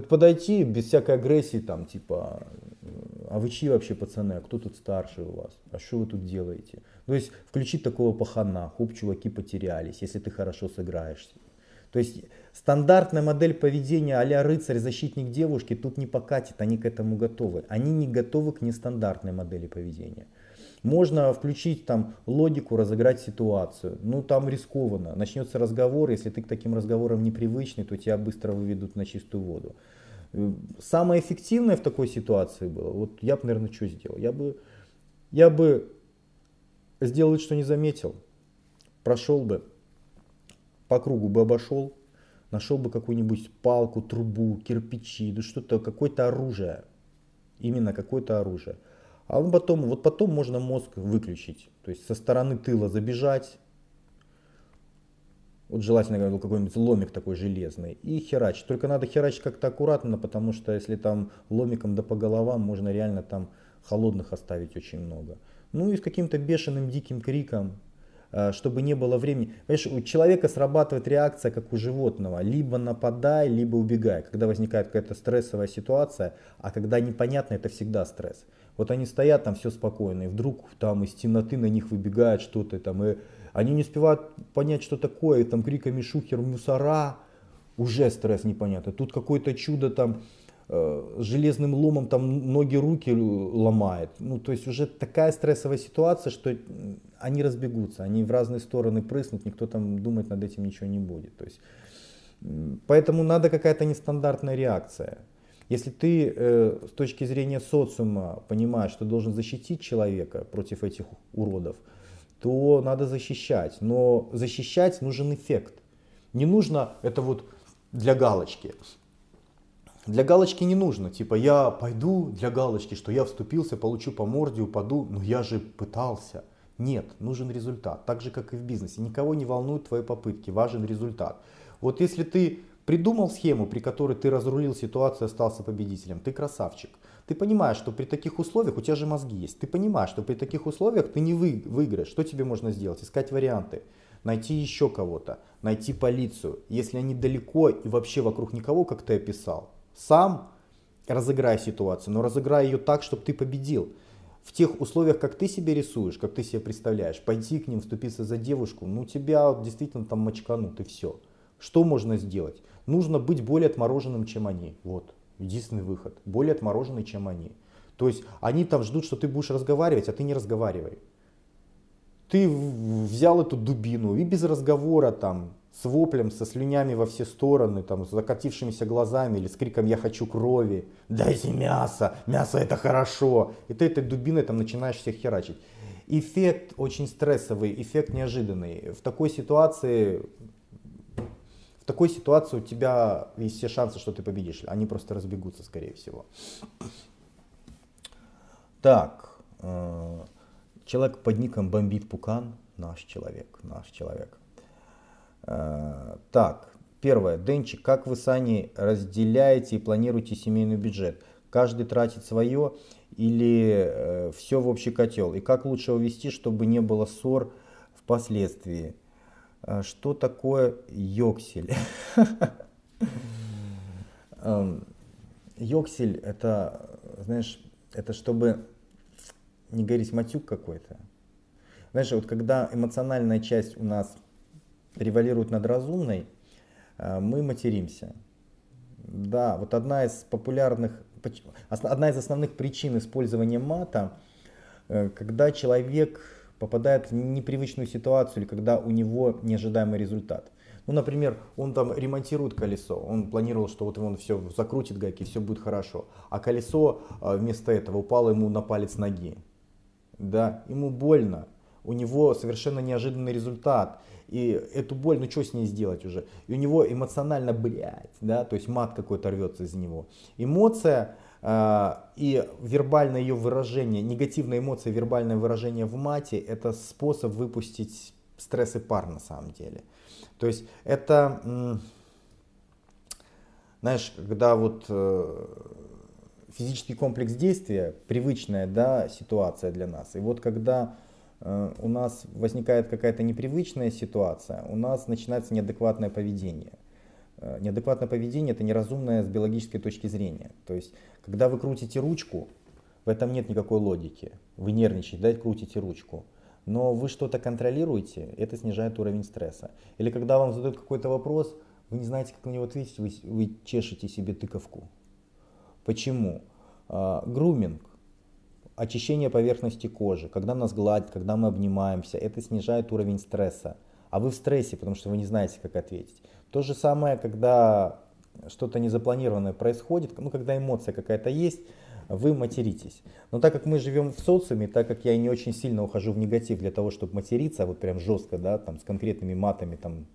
Подойти без всякой агрессии, там, типа, а вы чьи вообще пацаны, а кто тут старший у вас, а что вы тут делаете? То есть включить такого пахана, хоп, чуваки потерялись, если ты хорошо сыграешься. То есть стандартная модель поведения а рыцарь, защитник девушки тут не покатит, они к этому готовы. Они не готовы к нестандартной модели поведения. Можно включить там логику, разыграть ситуацию. Ну там рискованно. Начнется разговор, если ты к таким разговорам непривычный, то тебя быстро выведут на чистую воду. Самое эффективное в такой ситуации было, вот я бы, наверное, что сделал? Я бы, я бы сделал, что не заметил, прошел бы по кругу бы обошел, нашел бы какую-нибудь палку, трубу, кирпичи, да что-то, какое-то оружие. Именно какое-то оружие. А потом, вот потом можно мозг выключить. То есть со стороны тыла забежать. Вот желательно какой-нибудь ломик такой железный. И херачить. Только надо херачить как-то аккуратно, потому что если там ломиком да по головам, можно реально там холодных оставить очень много. Ну и с каким-то бешеным диким криком чтобы не было времени. Понимаешь, у человека срабатывает реакция, как у животного. Либо нападай, либо убегай. Когда возникает какая-то стрессовая ситуация, а когда непонятно, это всегда стресс. Вот они стоят там все спокойно, и вдруг там из темноты на них выбегает что-то там, и они не успевают понять, что такое, и там криками шухер, мусора, уже стресс непонятно. Тут какое-то чудо там, Э, железным ломом там ноги, руки ломает. Ну, то есть уже такая стрессовая ситуация, что они разбегутся, они в разные стороны прыснут, никто там думать над этим ничего не будет. То есть, поэтому надо какая-то нестандартная реакция. Если ты э, с точки зрения социума понимаешь, что должен защитить человека против этих уродов, то надо защищать. Но защищать нужен эффект. Не нужно это вот для галочки. Для галочки не нужно, типа я пойду для галочки, что я вступился, получу по морде, упаду, но я же пытался. Нет, нужен результат, так же как и в бизнесе. Никого не волнуют твои попытки, важен результат. Вот если ты придумал схему, при которой ты разрулил ситуацию и остался победителем, ты красавчик. Ты понимаешь, что при таких условиях, у тебя же мозги есть, ты понимаешь, что при таких условиях ты не вы, выиграешь. Что тебе можно сделать? Искать варианты найти еще кого-то, найти полицию. Если они далеко и вообще вокруг никого, как ты описал, сам разыграй ситуацию, но разыграй ее так, чтобы ты победил. В тех условиях, как ты себе рисуешь, как ты себе представляешь, пойти к ним, вступиться за девушку, ну тебя действительно там мочканут и все. Что можно сделать? Нужно быть более отмороженным, чем они. Вот, единственный выход. Более отмороженный, чем они. То есть они там ждут, что ты будешь разговаривать, а ты не разговаривай. Ты взял эту дубину и без разговора там с воплем, со слюнями во все стороны, там, с закатившимися глазами или с криком «я хочу крови», «дайте мясо, мясо это хорошо», и ты этой дубиной там начинаешь всех херачить. Эффект очень стрессовый, эффект неожиданный. В такой ситуации в такой ситуации у тебя есть все шансы, что ты победишь. Они просто разбегутся, скорее всего. Так, э, человек под ником бомбит Пукан, наш человек, наш человек. Э, так, первое. Денчик, как вы с Аней разделяете и планируете семейный бюджет? Каждый тратит свое или э, все в общий котел? И как лучше увести, чтобы не было ссор впоследствии? Э, что такое йоксель? Эм, йоксель это, знаешь, это чтобы не говорить матюк какой-то. Знаешь, вот когда эмоциональная часть у нас превалирует над разумной, э, мы материмся. Да, вот одна из популярных, одна из основных причин использования мата, э, когда человек попадает в непривычную ситуацию или когда у него неожидаемый результат. Ну, например, он там ремонтирует колесо, он планировал, что вот он все закрутит гайки, все будет хорошо, а колесо а, вместо этого упало ему на палец ноги. Да, ему больно, у него совершенно неожиданный результат. И эту боль, ну что с ней сделать уже? И у него эмоционально, блядь, да, то есть мат какой-то рвется из него. Эмоция э, и вербальное ее выражение, негативная эмоция, вербальное выражение в мате, это способ выпустить стресс и пар на самом деле. То есть это, знаешь, когда вот э, физический комплекс действия, привычная да, ситуация для нас, и вот когда у нас возникает какая-то непривычная ситуация, у нас начинается неадекватное поведение. Э, неадекватное поведение это неразумное с биологической точки зрения. То есть, когда вы крутите ручку, в этом нет никакой логики. Вы нервничаете, да, крутите ручку. Но вы что-то контролируете, это снижает уровень стресса. Или когда вам задают какой-то вопрос, вы не знаете, как на него ответить, вы, вы чешете себе тыковку. Почему? А, груминг очищение поверхности кожи, когда нас гладят, когда мы обнимаемся, это снижает уровень стресса. А вы в стрессе, потому что вы не знаете, как ответить. То же самое, когда что-то незапланированное происходит, ну, когда эмоция какая-то есть, вы материтесь. Но так как мы живем в социуме, так как я не очень сильно ухожу в негатив для того, чтобы материться, вот прям жестко, да, там, с конкретными матами, там,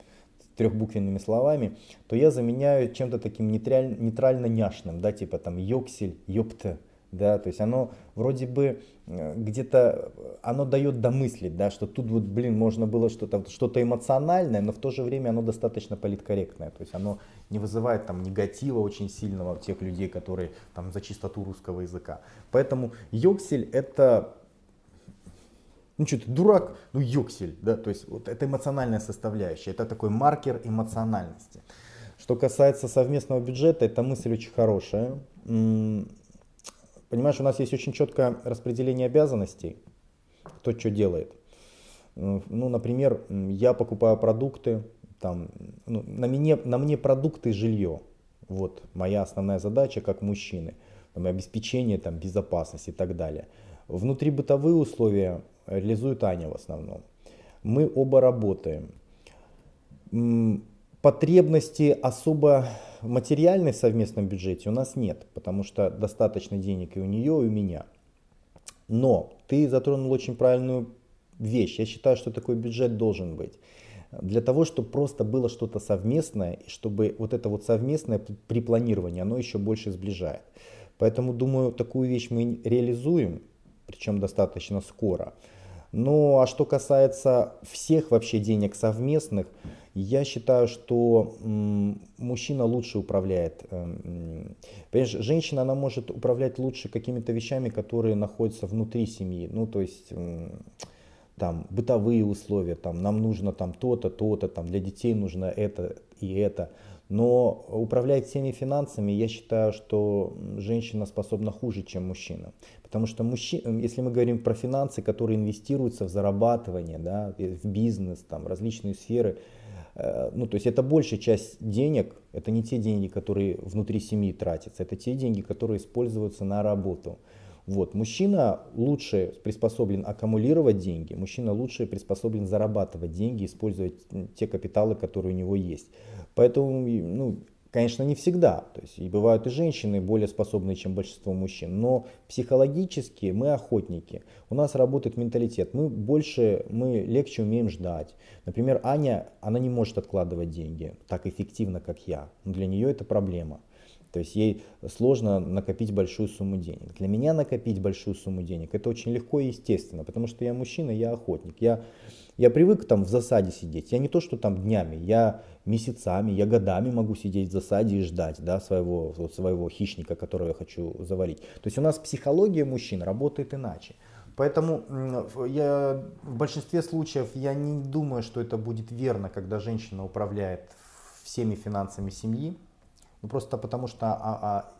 трехбуквенными словами, то я заменяю чем-то таким нейтрально-няшным, да, типа там ёксель, ёпта, да, то есть оно вроде бы э, где-то, оно дает домыслить, да, что тут вот, блин, можно было что-то что эмоциональное, но в то же время оно достаточно политкорректное, то есть оно не вызывает там негатива очень сильного у тех людей, которые там за чистоту русского языка. Поэтому Йоксель это ну что ты дурак, ну Йоксель, да, то есть вот это эмоциональная составляющая, это такой маркер эмоциональности. Что касается совместного бюджета, эта мысль очень хорошая. Понимаешь, у нас есть очень четкое распределение обязанностей, кто что делает. Ну, например, я покупаю продукты, там, ну, на, мне, на мне продукты и жилье. Вот моя основная задача как мужчины. Там, обеспечение там, безопасности и так далее. Внутри бытовые условия реализует Аня в основном. Мы оба работаем. Потребности особо материальной в совместном бюджете у нас нет, потому что достаточно денег и у нее, и у меня. Но ты затронул очень правильную вещь. Я считаю, что такой бюджет должен быть. Для того, чтобы просто было что-то совместное, и чтобы вот это вот совместное при планировании, оно еще больше сближает. Поэтому, думаю, такую вещь мы реализуем, причем достаточно скоро. Ну а что касается всех вообще денег совместных, я считаю, что мужчина лучше управляет. Эм, понимаешь, женщина, она может управлять лучше какими-то вещами, которые находятся внутри семьи. Ну, то есть там бытовые условия, там нам нужно там то-то, то-то, там для детей нужно это и это. Но управлять всеми финансами, я считаю, что женщина способна хуже, чем мужчина. Потому что мужчина, если мы говорим про финансы, которые инвестируются в зарабатывание, да, в бизнес, там, различные сферы, ну, то есть это большая часть денег, это не те деньги, которые внутри семьи тратятся, это те деньги, которые используются на работу. Вот. Мужчина лучше приспособлен аккумулировать деньги, мужчина лучше приспособлен зарабатывать деньги, использовать те капиталы, которые у него есть. Поэтому, ну, конечно, не всегда. То есть и бывают и женщины более способные, чем большинство мужчин. Но психологически мы охотники. У нас работает менталитет. Мы больше, мы легче умеем ждать. Например, Аня, она не может откладывать деньги так эффективно, как я. Но для нее это проблема. То есть ей сложно накопить большую сумму денег. Для меня накопить большую сумму денег это очень легко и естественно, потому что я мужчина, я охотник. Я я привык там в засаде сидеть. Я не то, что там днями, я месяцами, я годами могу сидеть в засаде и ждать да, своего, вот, своего хищника, которого я хочу завалить. То есть у нас психология мужчин работает иначе. Поэтому я, в большинстве случаев я не думаю, что это будет верно, когда женщина управляет всеми финансами семьи. Ну, просто потому что а, а,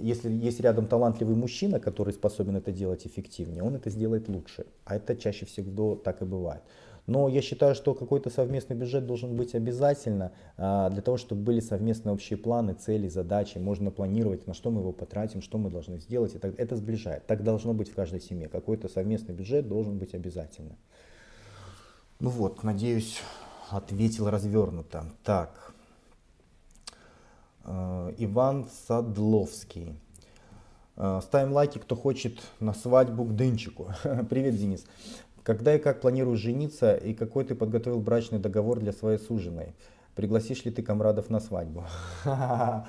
если есть рядом талантливый мужчина, который способен это делать эффективнее, он это сделает лучше. А это чаще всего так и бывает. Но я считаю, что какой-то совместный бюджет должен быть обязательно а, для того, чтобы были совместные общие планы, цели, задачи. Можно планировать, на что мы его потратим, что мы должны сделать. Это, это сближает. Так должно быть в каждой семье. Какой-то совместный бюджет должен быть обязательно. Ну вот, надеюсь, ответил развернуто. Так. Э, Иван Садловский. Э, ставим лайки, кто хочет на свадьбу к Дынчику. Привет, Денис. Когда и как планируешь жениться и какой ты подготовил брачный договор для своей суженой? Пригласишь ли ты комрадов на свадьбу?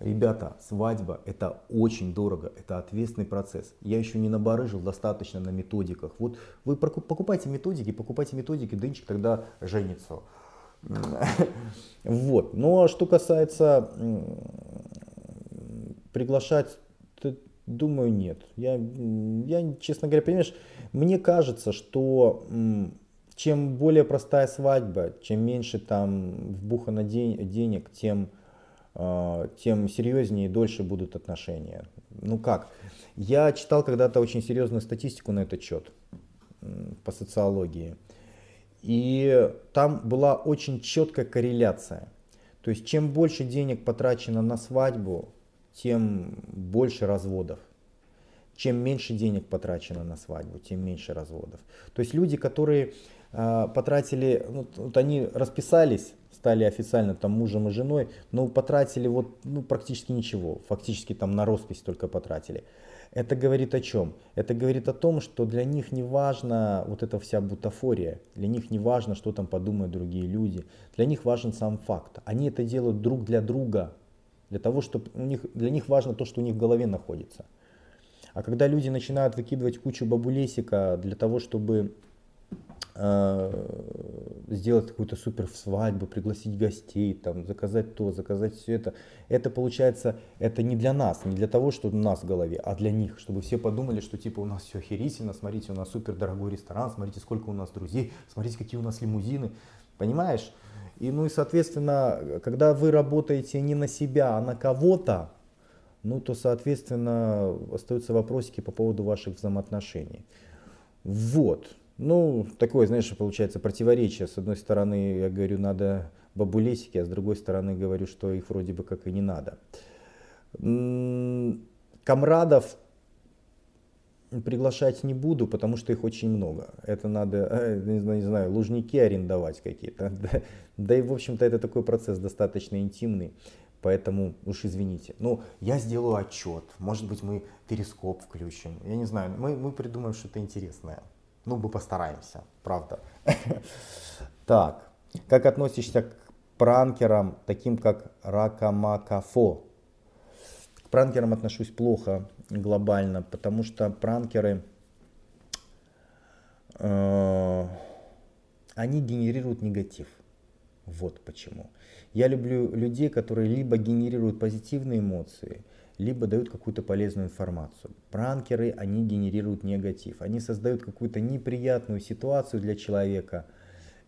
Ребята, свадьба это очень дорого, это ответственный процесс. Я еще не набарыжил достаточно на методиках. Вот вы покупайте методики, покупайте методики, дынчик тогда женится. Вот. Ну а что касается приглашать, думаю, нет. Я, я, честно говоря, понимаешь, мне кажется, что чем более простая свадьба, чем меньше там вбухано день, денег, тем а, тем серьезнее и дольше будут отношения. Ну как? Я читал когда-то очень серьезную статистику на этот счет по социологии. И там была очень четкая корреляция. То есть чем больше денег потрачено на свадьбу, тем больше разводов. Чем меньше денег потрачено на свадьбу, тем меньше разводов. То есть люди, которые э, потратили, ну, вот они расписались, стали официально там мужем и женой, но потратили вот ну, практически ничего, фактически там на роспись только потратили. Это говорит о чем? Это говорит о том, что для них не важна вот эта вся бутафория, для них не важно, что там подумают другие люди, для них важен сам факт. Они это делают друг для друга, для того, чтобы у них, для них важно то, что у них в голове находится. А когда люди начинают выкидывать кучу бабулесика для того, чтобы сделать какую-то супер свадьбу, пригласить гостей, там, заказать то, заказать все это. Это получается, это не для нас, не для того, что у нас в голове, а для них, чтобы все подумали, что типа у нас все охерительно, смотрите, у нас супер дорогой ресторан, смотрите, сколько у нас друзей, смотрите, какие у нас лимузины, понимаешь? И ну и соответственно, когда вы работаете не на себя, а на кого-то, ну то соответственно остаются вопросики по поводу ваших взаимоотношений. Вот. Ну, такое, знаешь, получается противоречие. С одной стороны, я говорю, надо бабулесики, а с другой стороны, говорю, что их вроде бы как и не надо. Комрадов приглашать не буду, потому что их очень много. Это надо, не знаю лужники арендовать какие-то. Да, да и, в общем-то, это такой процесс достаточно интимный. Поэтому уж извините. Ну, я сделаю отчет. Может быть, мы перископ включим. Я не знаю, мы, мы придумаем что-то интересное. Ну, мы постараемся, правда. Так, как относишься к пранкерам, таким как Ракамакафо? К пранкерам отношусь плохо глобально, потому что пранкеры, э, они генерируют негатив. Вот почему. Я люблю людей, которые либо генерируют позитивные эмоции, либо дают какую-то полезную информацию. Пранкеры, они генерируют негатив, они создают какую-то неприятную ситуацию для человека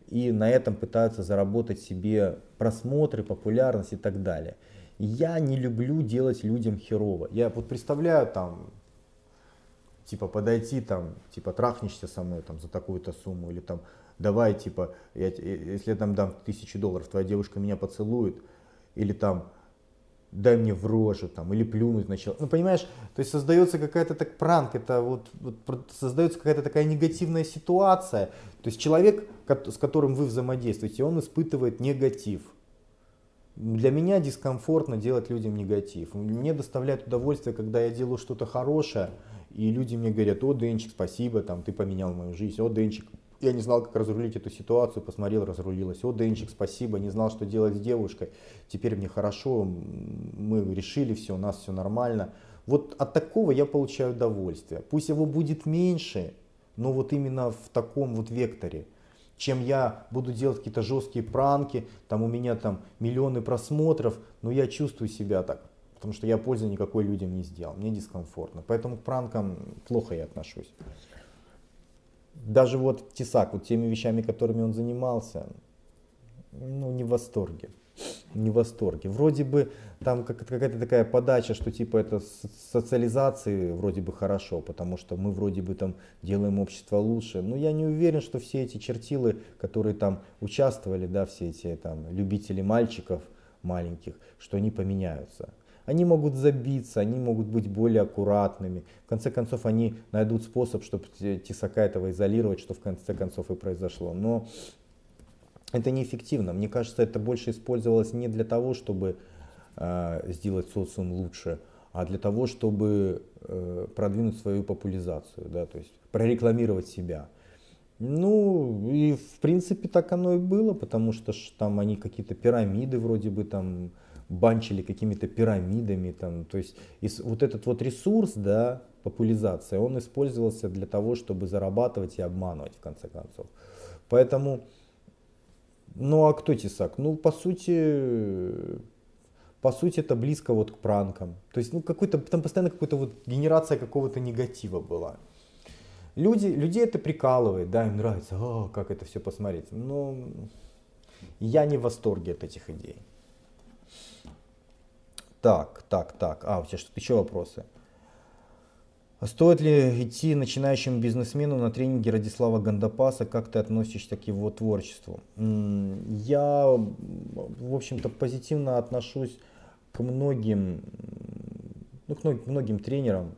и на этом пытаются заработать себе просмотры, популярность и так далее. Я не люблю делать людям херово. Я вот представляю там, типа подойти там, типа трахнешься со мной там за такую-то сумму или там давай типа, я, если я там дам тысячу долларов, твоя девушка меня поцелует или там дай мне в рожу там, или плюнуть начал. Ну, понимаешь, то есть создается какая-то так пранк, это вот, вот создается какая-то такая негативная ситуация. То есть человек, с которым вы взаимодействуете, он испытывает негатив. Для меня дискомфортно делать людям негатив. Мне доставляет удовольствие, когда я делаю что-то хорошее, и люди мне говорят, о, Денчик, спасибо, там, ты поменял мою жизнь, о, Денчик, я не знал, как разрулить эту ситуацию, посмотрел, разрулилась. О, Денчик, спасибо, не знал, что делать с девушкой. Теперь мне хорошо, мы решили все, у нас все нормально. Вот от такого я получаю удовольствие. Пусть его будет меньше, но вот именно в таком вот векторе. Чем я буду делать какие-то жесткие пранки, там у меня там миллионы просмотров, но я чувствую себя так, потому что я пользы никакой людям не сделал, мне дискомфортно. Поэтому к пранкам плохо я отношусь даже вот Тесак, вот теми вещами, которыми он занимался, ну, не в восторге. не в восторге. Вроде бы там какая-то такая подача, что типа это социализации вроде бы хорошо, потому что мы вроде бы там делаем общество лучше. Но я не уверен, что все эти чертилы, которые там участвовали, да, все эти там любители мальчиков маленьких, что они поменяются. Они могут забиться, они могут быть более аккуратными. В конце концов, они найдут способ, чтобы тесака этого изолировать, что в конце концов и произошло. Но это неэффективно. Мне кажется, это больше использовалось не для того, чтобы э, сделать социум лучше, а для того, чтобы э, продвинуть свою популяризацию, да, то есть прорекламировать себя. Ну, и в принципе так оно и было, потому что там они какие-то пирамиды вроде бы там банчили какими-то пирамидами, там, то есть вот этот вот ресурс, да, популяризация, он использовался для того, чтобы зарабатывать и обманывать в конце концов. Поэтому ну а кто тесак? Ну, по сути, по сути, это близко вот к пранкам. То есть, ну, какой-то, там постоянно какая-то вот генерация какого-то негатива была. Люди, людей это прикалывает, да, им нравится, о, как это все посмотреть. Но я не в восторге от этих идей. Так, так, так. А, у тебя что-то еще вопросы? А стоит ли идти начинающему бизнесмену на тренинги Радислава Гандапаса? Как ты относишься к его творчеству? Я, в общем-то, позитивно отношусь к многим, ну, к многим тренерам,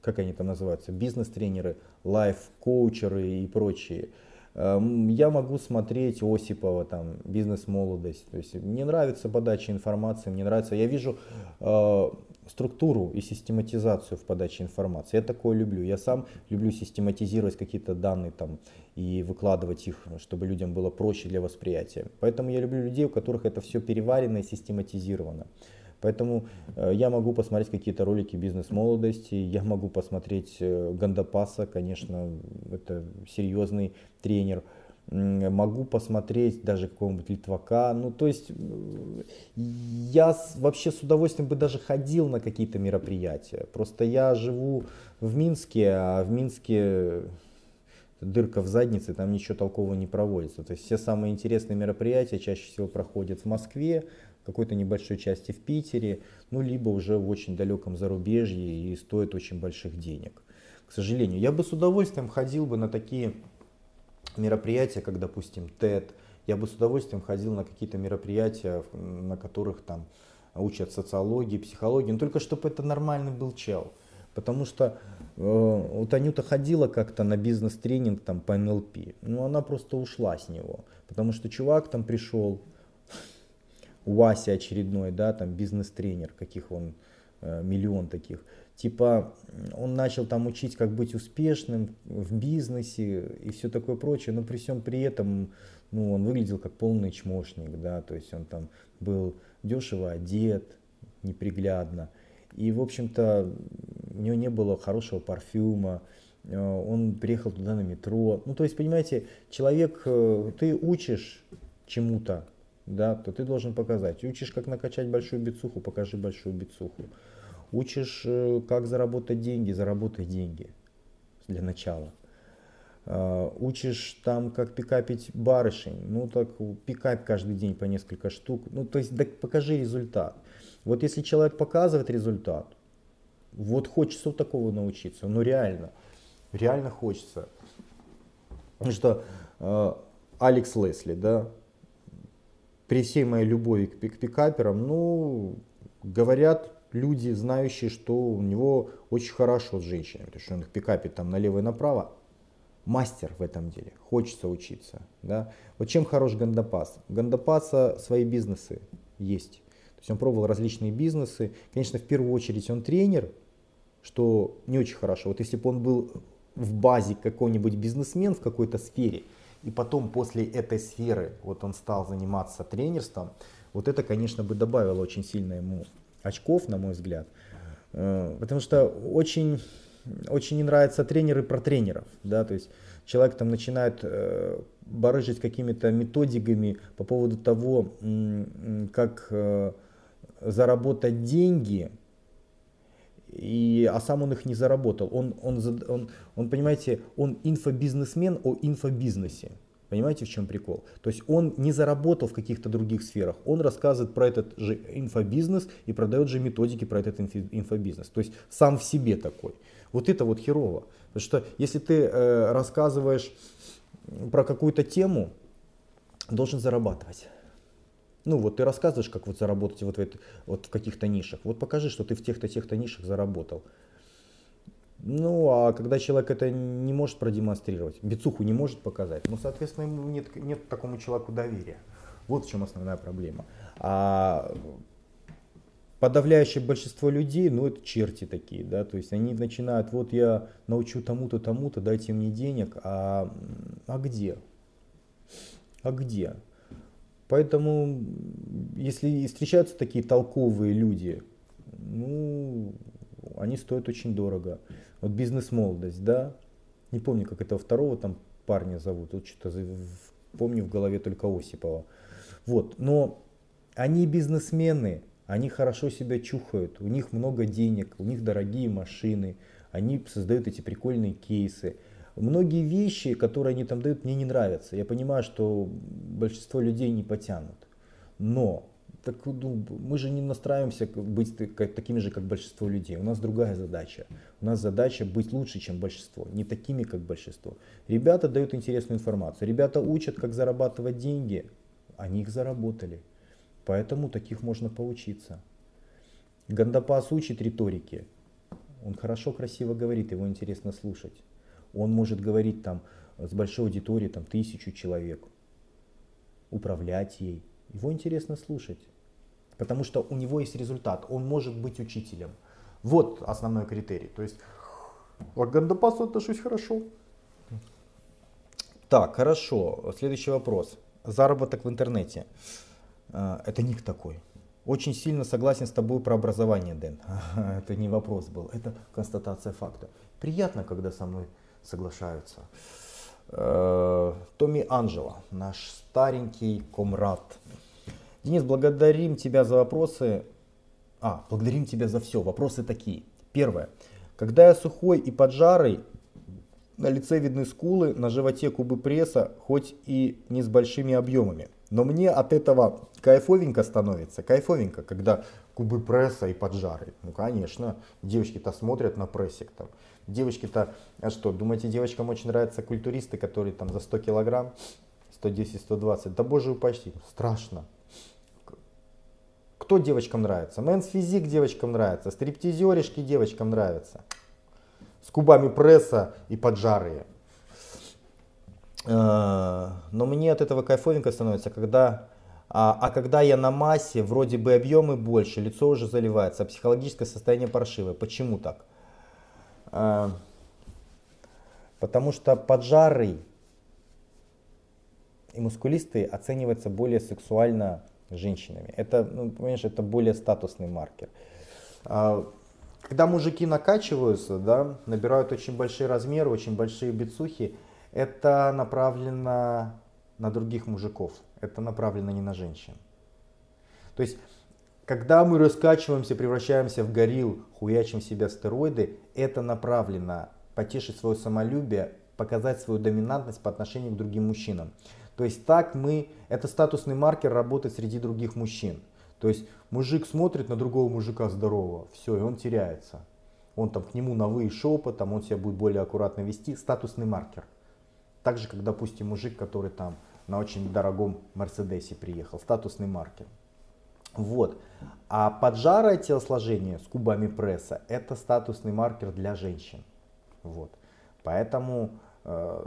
как они там называются, бизнес-тренеры, лайф-коучеры и прочие. Эм, я могу смотреть Осипова, там, бизнес-молодость. То есть мне нравится подача информации, мне нравится, я вижу э, структуру и систематизацию в подаче информации. Я такое люблю. Я сам люблю систематизировать какие-то данные там и выкладывать их, чтобы людям было проще для восприятия. Поэтому я люблю людей, у которых это все переварено и систематизировано. Поэтому э, я могу посмотреть какие-то ролики бизнес-молодости, я могу посмотреть э, Гандапаса, конечно, это серьезный тренер. Могу посмотреть даже какого-нибудь Литвака. Ну, то есть я вообще с удовольствием бы даже ходил на какие-то мероприятия. Просто я живу в Минске, а в Минске дырка в заднице, там ничего толкового не проводится. То есть все самые интересные мероприятия чаще всего проходят в Москве, какой-то небольшой части в Питере, ну, либо уже в очень далеком зарубежье и стоит очень больших денег. К сожалению, я бы с удовольствием ходил бы на такие мероприятия, как, допустим, TED. Я бы с удовольствием ходил на какие-то мероприятия, на которых там учат социологии, психологии, но только чтобы это нормальный был чел. Потому что э, вот Анюта ходила как-то на бизнес-тренинг там по НЛП, но она просто ушла с него. Потому что чувак там пришел, Вася очередной, да, там бизнес-тренер, каких он, э, миллион таких. Типа он начал там учить, как быть успешным в бизнесе и все такое прочее, но при всем при этом, ну, он выглядел как полный чмошник, да, то есть он там был дешево одет, неприглядно. И, в общем-то, у него не было хорошего парфюма, э, он приехал туда на метро. Ну, то есть, понимаете, человек, э, ты учишь чему-то, да, то ты должен показать. Учишь, как накачать большую бицуху, покажи большую бицуху. Учишь, э, как заработать деньги, заработай деньги для начала. А, учишь там, как пикапить барышень, ну так пикать каждый день по несколько штук. Ну то есть да, покажи результат. Вот если человек показывает результат, вот хочется вот такого научиться, ну реально, реально хочется. Потому что э, Алекс Лесли, да, при всей моей любови к, пикаперам, ну, говорят люди, знающие, что у него очень хорошо с женщинами, то есть он их пикапит там налево и направо, мастер в этом деле, хочется учиться. Да? Вот чем хорош Гандапас? У Гандапаса свои бизнесы есть. То есть он пробовал различные бизнесы. Конечно, в первую очередь он тренер, что не очень хорошо. Вот если бы он был в базе какой-нибудь бизнесмен в какой-то сфере, и потом после этой сферы вот он стал заниматься тренерством, вот это, конечно, бы добавило очень сильно ему очков, на мой взгляд. Э, потому что очень, очень не нравятся тренеры про тренеров. Да? То есть человек там начинает э, барыжить какими-то методиками по поводу того, как э, заработать деньги, и, а сам он их не заработал. Он, он, он, он, понимаете, он инфобизнесмен о инфобизнесе. Понимаете, в чем прикол? То есть он не заработал в каких-то других сферах. Он рассказывает про этот же инфобизнес и продает же методики про этот инфобизнес. То есть сам в себе такой. Вот это вот херово. Потому что если ты э, рассказываешь про какую-то тему, должен зарабатывать. Ну вот ты рассказываешь, как вот заработать вот в, это, вот в каких-то нишах. Вот покажи, что ты в тех-то, тех-то нишах заработал. Ну, а когда человек это не может продемонстрировать, бицуху не может показать, ну, соответственно, ему нет, нет такому человеку доверия. Вот в чем основная проблема. А подавляющее большинство людей, ну, это черти такие, да, то есть они начинают, вот я научу тому-то, тому-то, дайте мне денег, а, а где? А где? Поэтому, если встречаются такие толковые люди, ну, они стоят очень дорого. Вот бизнес-молодость, да, не помню, как этого второго там парня зовут, вот что-то помню в голове только Осипова. Вот, но они бизнесмены, они хорошо себя чухают, у них много денег, у них дорогие машины, они создают эти прикольные кейсы. Многие вещи, которые они там дают, мне не нравятся. Я понимаю, что большинство людей не потянут. Но так, ну, мы же не настраиваемся быть такими же, как большинство людей. У нас другая задача. У нас задача быть лучше, чем большинство, не такими, как большинство. Ребята дают интересную информацию. Ребята учат, как зарабатывать деньги. Они их заработали. Поэтому таких можно поучиться. Гандапас учит риторике. Он хорошо, красиво говорит, его интересно слушать. Он может говорить там с большой аудиторией, там тысячу человек, управлять ей. Его интересно слушать, потому что у него есть результат, он может быть учителем. Вот основной критерий. То есть к Гандапасу отношусь хорошо. Так, хорошо. Следующий вопрос. Заработок в интернете. А, это ник такой. Очень сильно согласен с тобой про образование, Дэн. Это не вопрос был, это констатация факта. Приятно, когда со мной соглашаются. Э, Томми Анджело, наш старенький комрад. Денис, благодарим тебя за вопросы. А, благодарим тебя за все. Вопросы такие. Первое. Когда я сухой и поджарый, на лице видны скулы, на животе кубы пресса, хоть и не с большими объемами. Но мне от этого кайфовенько становится, кайфовенько, когда кубы пресса и поджары. Ну, конечно, девочки-то смотрят на прессик там. Девочки-то, а что, думаете, девочкам очень нравятся культуристы, которые там за 100 килограмм, 110-120? Да боже упаси, страшно. Кто девочкам нравится? Men's physique девочкам нравится, стриптизеришки девочкам нравятся. С кубами пресса и поджарые. Э, но мне от этого кайфовенько становится, когда а, а когда я на массе, вроде бы объемы больше, лицо уже заливается, а психологическое состояние паршивое. Почему так? А, потому что поджарый и мускулистый оцениваются более сексуально женщинами. Это, ну, понимаешь, это более статусный маркер. А, когда мужики накачиваются, да, набирают очень большие размеры, очень большие бицухи, это направлено на других мужиков, это направлено не на женщин. То есть, когда мы раскачиваемся, превращаемся в горилл, хуячим себя стероиды, это направлено потешить свое самолюбие, показать свою доминантность по отношению к другим мужчинам. То есть так мы, это статусный маркер работает среди других мужчин. То есть мужик смотрит на другого мужика здорового, все, и он теряется. Он там к нему на вы и шепотом, он себя будет более аккуратно вести, статусный маркер. Так же, как, допустим, мужик, который там на очень дорогом Мерседесе приехал, статусный маркер. Вот. А поджарое телосложение с кубами пресса это статусный маркер для женщин. Вот. Поэтому э,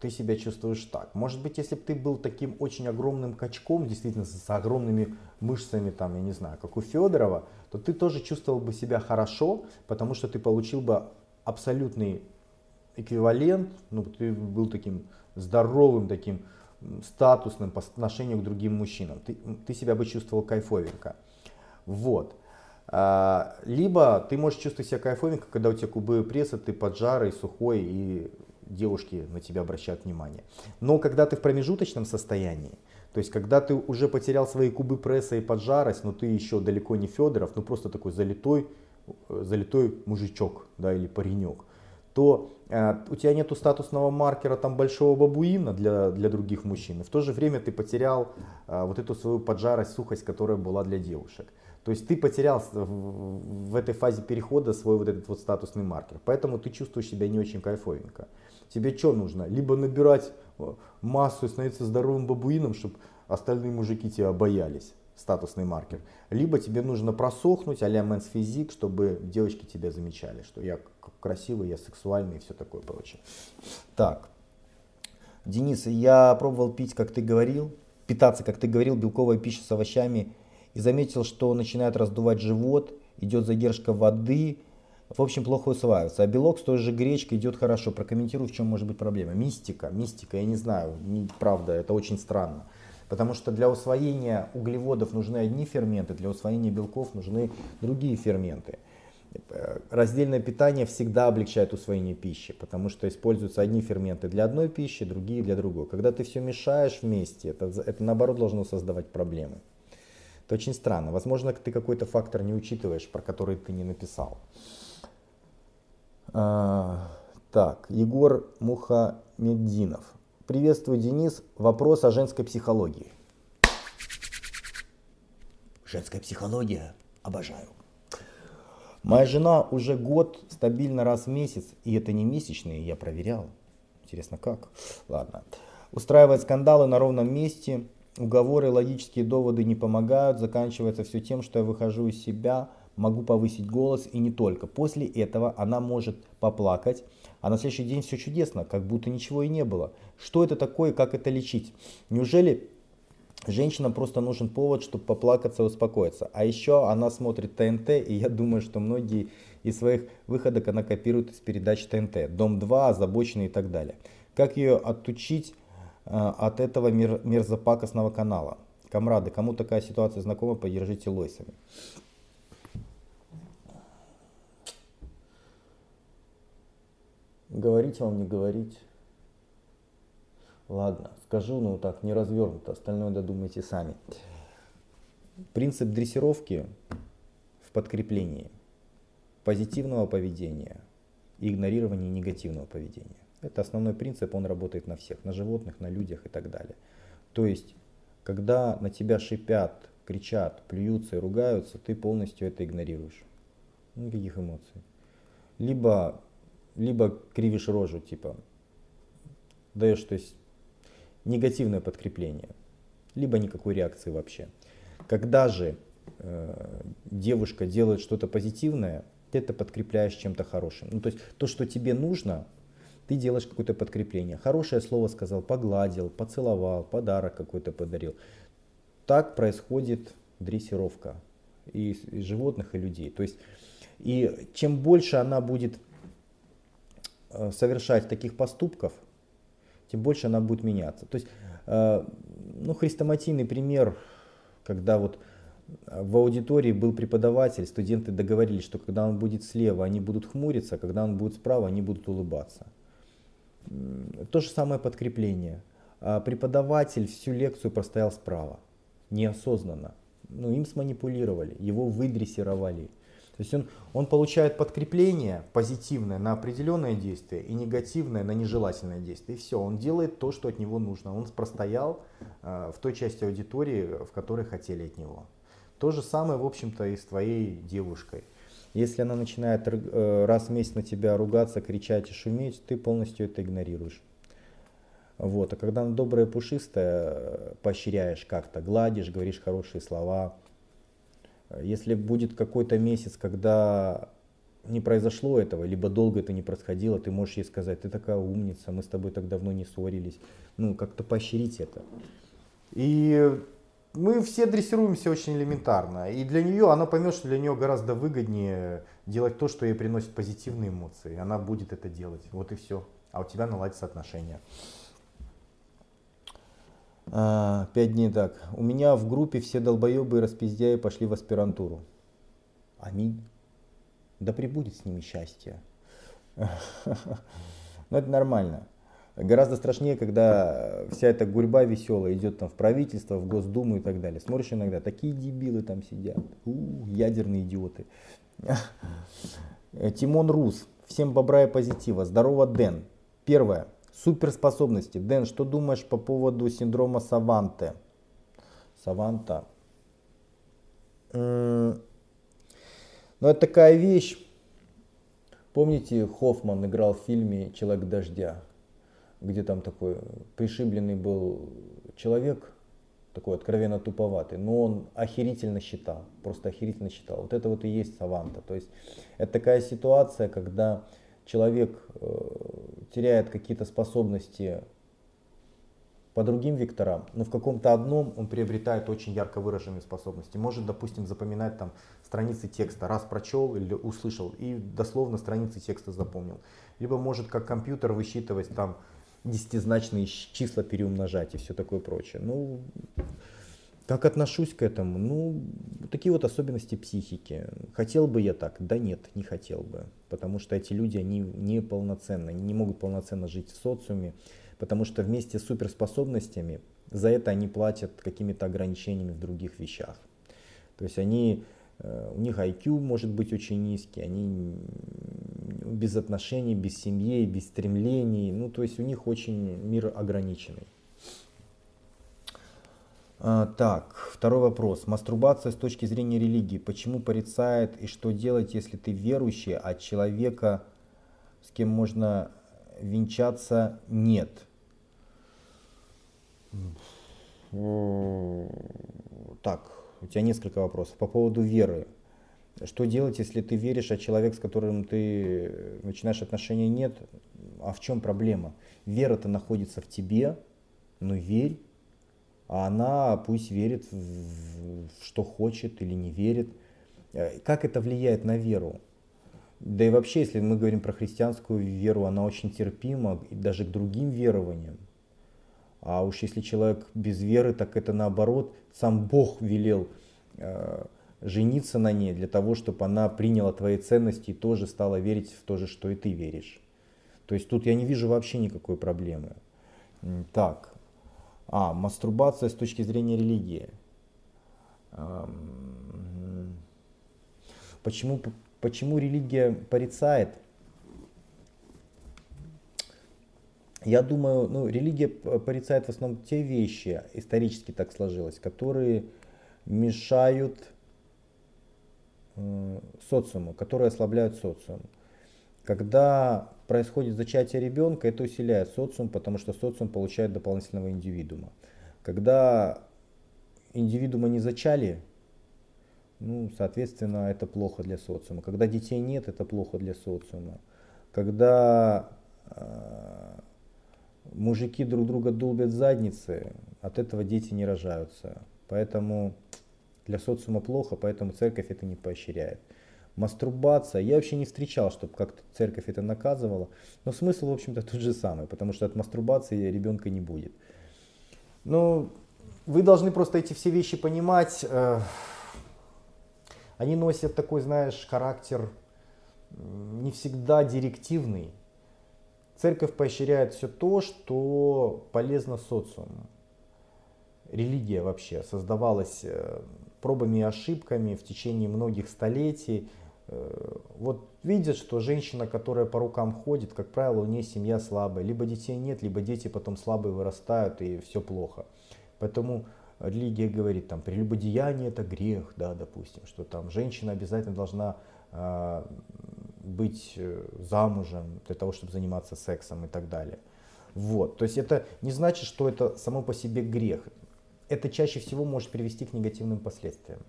ты себя чувствуешь так. Может быть, если бы ты был таким очень огромным качком, действительно с огромными мышцами, там, я не знаю, как у Федорова, то ты тоже чувствовал бы себя хорошо, потому что ты получил бы абсолютный эквивалент, ну, ты был таким здоровым, таким статусным по отношению к другим мужчинам. Ты, ты себя бы чувствовал кайфовенько. Вот. А, либо ты можешь чувствовать себя кайфовенько, когда у тебя кубы пресса, ты поджарый, сухой и девушки на тебя обращают внимание. Но когда ты в промежуточном состоянии, то есть когда ты уже потерял свои кубы пресса и поджарость, но ты еще далеко не Федоров, ну просто такой залитой, залитой мужичок да, или паренек, то э, у тебя нету статусного маркера там большого бабуина для, для других мужчин. И в то же время ты потерял э, вот эту свою поджарость, сухость, которая была для девушек. То есть ты потерял в этой фазе перехода свой вот этот вот статусный маркер. Поэтому ты чувствуешь себя не очень кайфовенько. Тебе что нужно? Либо набирать э, массу и становиться здоровым бабуином, чтобы остальные мужики тебя боялись статусный маркер. Либо тебе нужно просохнуть а-ля Physique, чтобы девочки тебя замечали, что я красивый, я сексуальный и все такое прочее. Так, Денис, я пробовал пить, как ты говорил, питаться, как ты говорил, белковой пищей с овощами и заметил, что начинает раздувать живот, идет задержка воды, в общем, плохо усваивается. А белок с той же гречкой идет хорошо. Прокомментирую, в чем может быть проблема. Мистика, мистика, я не знаю, не, правда, это очень странно. Потому что для усвоения углеводов нужны одни ферменты, для усвоения белков нужны другие ферменты. Раздельное питание всегда облегчает усвоение пищи, потому что используются одни ферменты для одной пищи, другие для другой. Когда ты все мешаешь вместе, это, это наоборот должно создавать проблемы. Это очень странно. Возможно, ты какой-то фактор не учитываешь, про который ты не написал. А, так, Егор Мухамеддинов. Приветствую, Денис. Вопрос о женской психологии. Женская психология. Обожаю. Моя жена уже год стабильно раз в месяц, и это не месячные, я проверял. Интересно, как? Ладно. Устраивает скандалы на ровном месте, уговоры, логические доводы не помогают, заканчивается все тем, что я выхожу из себя, могу повысить голос и не только. После этого она может поплакать, а на следующий день все чудесно, как будто ничего и не было. Что это такое, как это лечить? Неужели женщинам просто нужен повод, чтобы поплакаться и успокоиться? А еще она смотрит ТНТ, и я думаю, что многие из своих выходок она копирует из передач ТНТ. Дом-2, озабоченный и так далее. Как ее отучить э, от этого мер, мерзопакостного канала? Камрады, кому такая ситуация знакома, поддержите лойсами. Говорить вам, не говорить. Ладно, скажу, но так не развернуто, остальное додумайте сами. Принцип дрессировки в подкреплении позитивного поведения и игнорирования негативного поведения. Это основной принцип, он работает на всех, на животных, на людях и так далее. То есть, когда на тебя шипят, кричат, плюются и ругаются, ты полностью это игнорируешь. Никаких эмоций. Либо либо кривишь рожу, типа, даешь, то есть, негативное подкрепление, либо никакой реакции вообще. Когда же э, девушка делает что-то позитивное, ты это подкрепляешь чем-то хорошим. Ну, то есть то, что тебе нужно, ты делаешь какое-то подкрепление. Хорошее слово сказал, погладил, поцеловал, подарок какой-то подарил. Так происходит дрессировка и, и животных, и людей. То есть, и чем больше она будет Э, совершать таких поступков, тем больше она будет меняться. То есть, э, ну, хрестоматийный пример, когда вот в аудитории был преподаватель, студенты договорились, что когда он будет слева, они будут хмуриться, а когда он будет справа, они будут улыбаться. То же самое подкрепление. А преподаватель всю лекцию простоял справа, неосознанно. Ну, им сманипулировали, его выдрессировали. То есть он, он получает подкрепление позитивное на определенное действие и негативное на нежелательное действие. И все, он делает то, что от него нужно. Он простоял э, в той части аудитории, в которой хотели от него. То же самое, в общем-то, и с твоей девушкой. Если она начинает э, раз в месяц на тебя ругаться, кричать и шуметь, ты полностью это игнорируешь. Вот. А когда она добрая, пушистая, э, поощряешь как-то, гладишь, говоришь хорошие слова, если будет какой-то месяц, когда не произошло этого, либо долго это не происходило, ты можешь ей сказать, ты такая умница, мы с тобой так давно не ссорились. Ну, как-то поощрить это. И мы все дрессируемся очень элементарно. И для нее, она поймет, что для нее гораздо выгоднее делать то, что ей приносит позитивные эмоции. Она будет это делать. Вот и все. А у тебя наладятся отношения. А, пять дней так. У меня в группе все долбоебы и распиздяи пошли в аспирантуру. Аминь. Да прибудет с ними счастье. Но это нормально. Гораздо страшнее, когда вся эта гурьба веселая идет там в правительство, в Госдуму и так далее. Смотришь иногда, такие дебилы там сидят. У, ядерные идиоты. Тимон Рус. Всем бобра и позитива. Здорово, Дэн. Первое. Суперспособности. Дэн, что думаешь по поводу синдрома Саванты? Саванта. Ну, это такая вещь. Помните, Хоффман играл в фильме «Человек дождя», где там такой пришибленный был человек, такой откровенно туповатый, но он охерительно считал, просто охерительно считал. Вот это вот и есть саванта. То есть это такая ситуация, когда человек э, теряет какие-то способности по другим векторам, но в каком-то одном он приобретает очень ярко выраженные способности. Может, допустим, запоминать там страницы текста, раз прочел или услышал и дословно страницы текста запомнил. Либо может как компьютер высчитывать там десятизначные числа переумножать и все такое прочее. Ну, как отношусь к этому? Ну, такие вот особенности психики. Хотел бы я так? Да нет, не хотел бы. Потому что эти люди, они не полноценны, они не могут полноценно жить в социуме, потому что вместе с суперспособностями за это они платят какими-то ограничениями в других вещах. То есть они, э, у них IQ может быть очень низкий, они без отношений, без семьи, без стремлений. Ну, то есть у них очень мир ограниченный. А, так, второй вопрос. Мастурбация с точки зрения религии. Почему порицает и что делать, если ты верующий, а человека, с кем можно венчаться, нет? Так, у тебя несколько вопросов. По поводу веры. Что делать, если ты веришь, а человек, с которым ты начинаешь отношения, нет? А в чем проблема? Вера-то находится в тебе, ну верь. А она пусть верит в что хочет или не верит. Э, как это влияет на веру? Да и вообще, если мы говорим про христианскую веру, она очень терпима даже к другим верованиям. А уж если человек без веры, так это наоборот, сам Бог велел э, жениться на ней для того, чтобы она приняла твои ценности и тоже стала верить в то же, что и ты веришь. То есть тут я не вижу вообще никакой проблемы. Так. А, мастурбация с точки зрения религии. Почему, почему религия порицает? Я думаю, ну, религия порицает в основном те вещи, исторически так сложилось, которые мешают социуму, которые ослабляют социум. Когда происходит зачатие ребенка, это усиляет социум, потому что социум получает дополнительного индивидуума. Когда индивидуума не зачали, ну, соответственно, это плохо для социума. Когда детей нет, это плохо для социума. Когда э, мужики друг друга долбят задницы, от этого дети не рожаются. Поэтому для социума плохо, поэтому церковь это не поощряет. Мастурбация. Я вообще не встречал, чтобы как-то церковь это наказывала. Но смысл, в общем-то, тот же самый, потому что от мастурбации ребенка не будет. Ну, вы должны просто эти все вещи понимать. Э, они носят такой, знаешь, характер не всегда директивный. Церковь поощряет все то, что полезно социуму. Религия вообще создавалась э, пробами и ошибками в течение многих столетий. Э, вот видят, что женщина, которая по рукам ходит, как правило, у нее семья слабая. Либо детей нет, либо дети потом слабые вырастают и все плохо. Поэтому религия говорит, там, прелюбодеяние это грех, да, допустим, что там женщина обязательно должна э, быть замужем для того, чтобы заниматься сексом и так далее. Вот, то есть это не значит, что это само по себе грех это чаще всего может привести к негативным последствиям.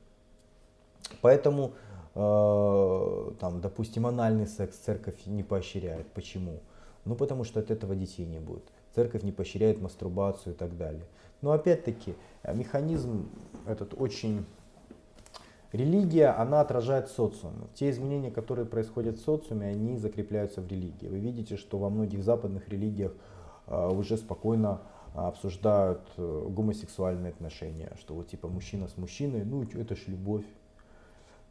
Поэтому, там, допустим, анальный секс церковь не поощряет. Почему? Ну, потому что от этого детей не будет. Церковь не поощряет мастурбацию и так далее. Но опять-таки, э, механизм этот очень... Религия, она отражает социум. Те изменения, которые происходят в социуме, они закрепляются в религии. Вы видите, что во многих западных религиях э, уже спокойно обсуждают э, гомосексуальные отношения, что вот типа мужчина с мужчиной, ну это ж любовь.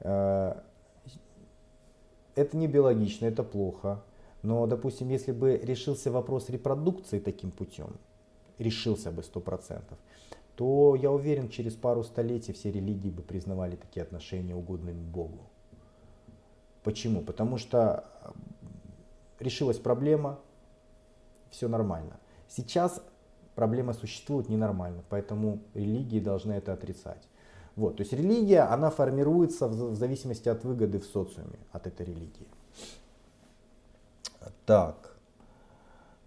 Э, это не биологично, это плохо. Но, допустим, если бы решился вопрос репродукции таким путем, решился бы сто процентов, то я уверен, через пару столетий все религии бы признавали такие отношения угодными Богу. Почему? Потому что решилась проблема, все нормально. Сейчас проблема существует ненормально, поэтому религии должны это отрицать. Вот, то есть религия, она формируется в зависимости от выгоды в социуме, от этой религии. Так.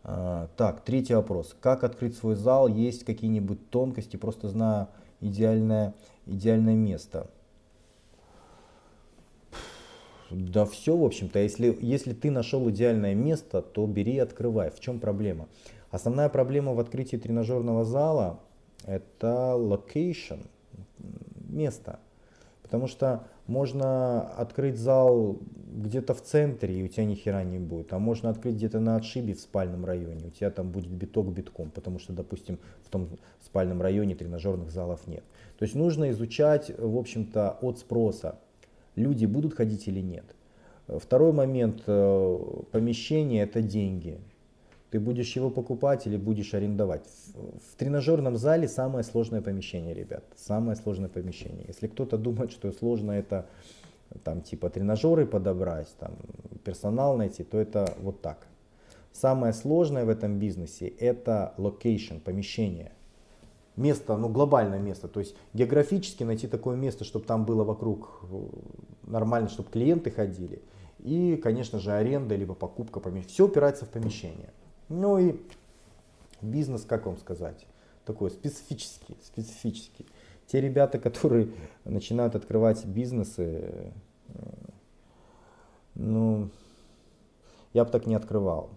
А, так, третий вопрос. Как открыть свой зал? Есть какие-нибудь тонкости? Просто знаю идеальное, идеальное место. Да все, в общем-то, если, если ты нашел идеальное место, то бери и открывай. В чем проблема? Основная проблема в открытии тренажерного зала – это location, место. Потому что можно открыть зал где-то в центре, и у тебя ни хера не будет. А можно открыть где-то на отшибе в спальном районе, у тебя там будет биток битком, потому что, допустим, в том спальном районе тренажерных залов нет. То есть нужно изучать, в общем-то, от спроса. Люди будут ходить или нет. Второй момент, э, помещение это деньги. Ты будешь его покупать или будешь арендовать. В тренажерном зале самое сложное помещение, ребят. Самое сложное помещение. Если кто-то думает, что сложно это там типа тренажеры подобрать, там персонал найти, то это вот так. Самое сложное в этом бизнесе это location, помещение. Место, ну глобальное место, то есть географически найти такое место, чтобы там было вокруг э, нормально, чтобы клиенты ходили. И, конечно же, аренда, либо покупка помещения. Все упирается в помещение. Ну и бизнес, как вам сказать, такой специфический, специфический. Те ребята, которые начинают открывать бизнесы, э, ну, я бы так не открывал.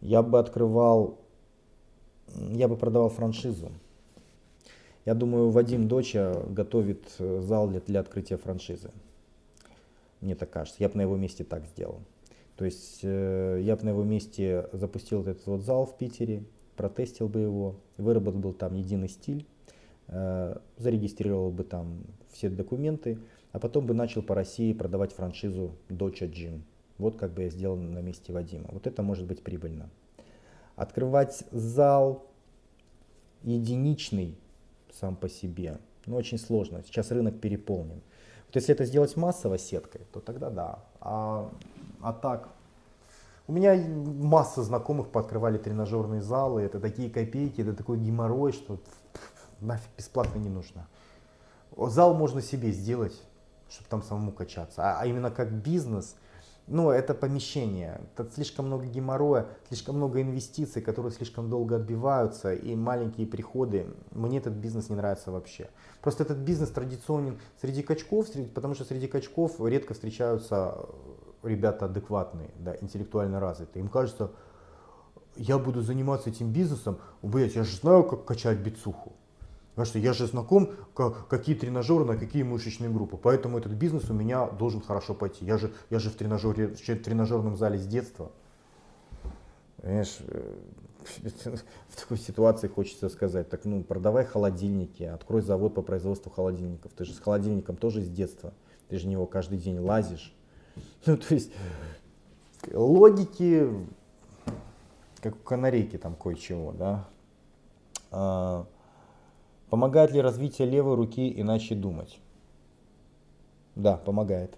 Я бы открывал, я бы продавал франшизу. Я думаю, Вадим Доча готовит э, зал для, для открытия франшизы. Мне так кажется. Я бы на его месте так сделал. То есть э, я бы на его месте запустил этот вот зал в Питере, протестил бы его, выработал бы там единый стиль, э, зарегистрировал бы там все документы, а потом бы начал по России продавать франшизу Доча Gym. Вот как бы я сделал на месте Вадима. Вот это может быть прибыльно. Открывать зал единичный сам по себе, ну очень сложно. Сейчас рынок переполнен. Вот если это сделать массово сеткой, то тогда да. А а так, у меня масса знакомых пооткрывали тренажерные залы, это такие копейки, это такой геморрой, что нафиг бесплатно не нужно. Зал можно себе сделать, чтобы там самому качаться, а, а именно как бизнес, ну, это помещение, это слишком много геморроя, слишком много инвестиций, которые слишком долго отбиваются, и маленькие приходы. Мне этот бизнес не нравится вообще. Просто этот бизнес традиционен среди качков, потому что среди качков редко встречаются ребята адекватные, да, интеллектуально развитые, им кажется, я буду заниматься этим бизнесом, блять, я же знаю, как качать бицуху. Потому что я же знаком, как, какие тренажеры, на какие мышечные группы. Поэтому этот бизнес у меня должен хорошо пойти. Я же, я же в, тренажере, в тренажерном зале с детства. Понимаешь, э, в такой ситуации хочется сказать, так ну продавай холодильники, открой завод по производству холодильников. Ты же с холодильником тоже с детства. Ты же в него каждый день лазишь. Ну, то есть логики, как у канарейки там кое-чего, да. А, помогает ли развитие левой руки иначе думать? Да, помогает.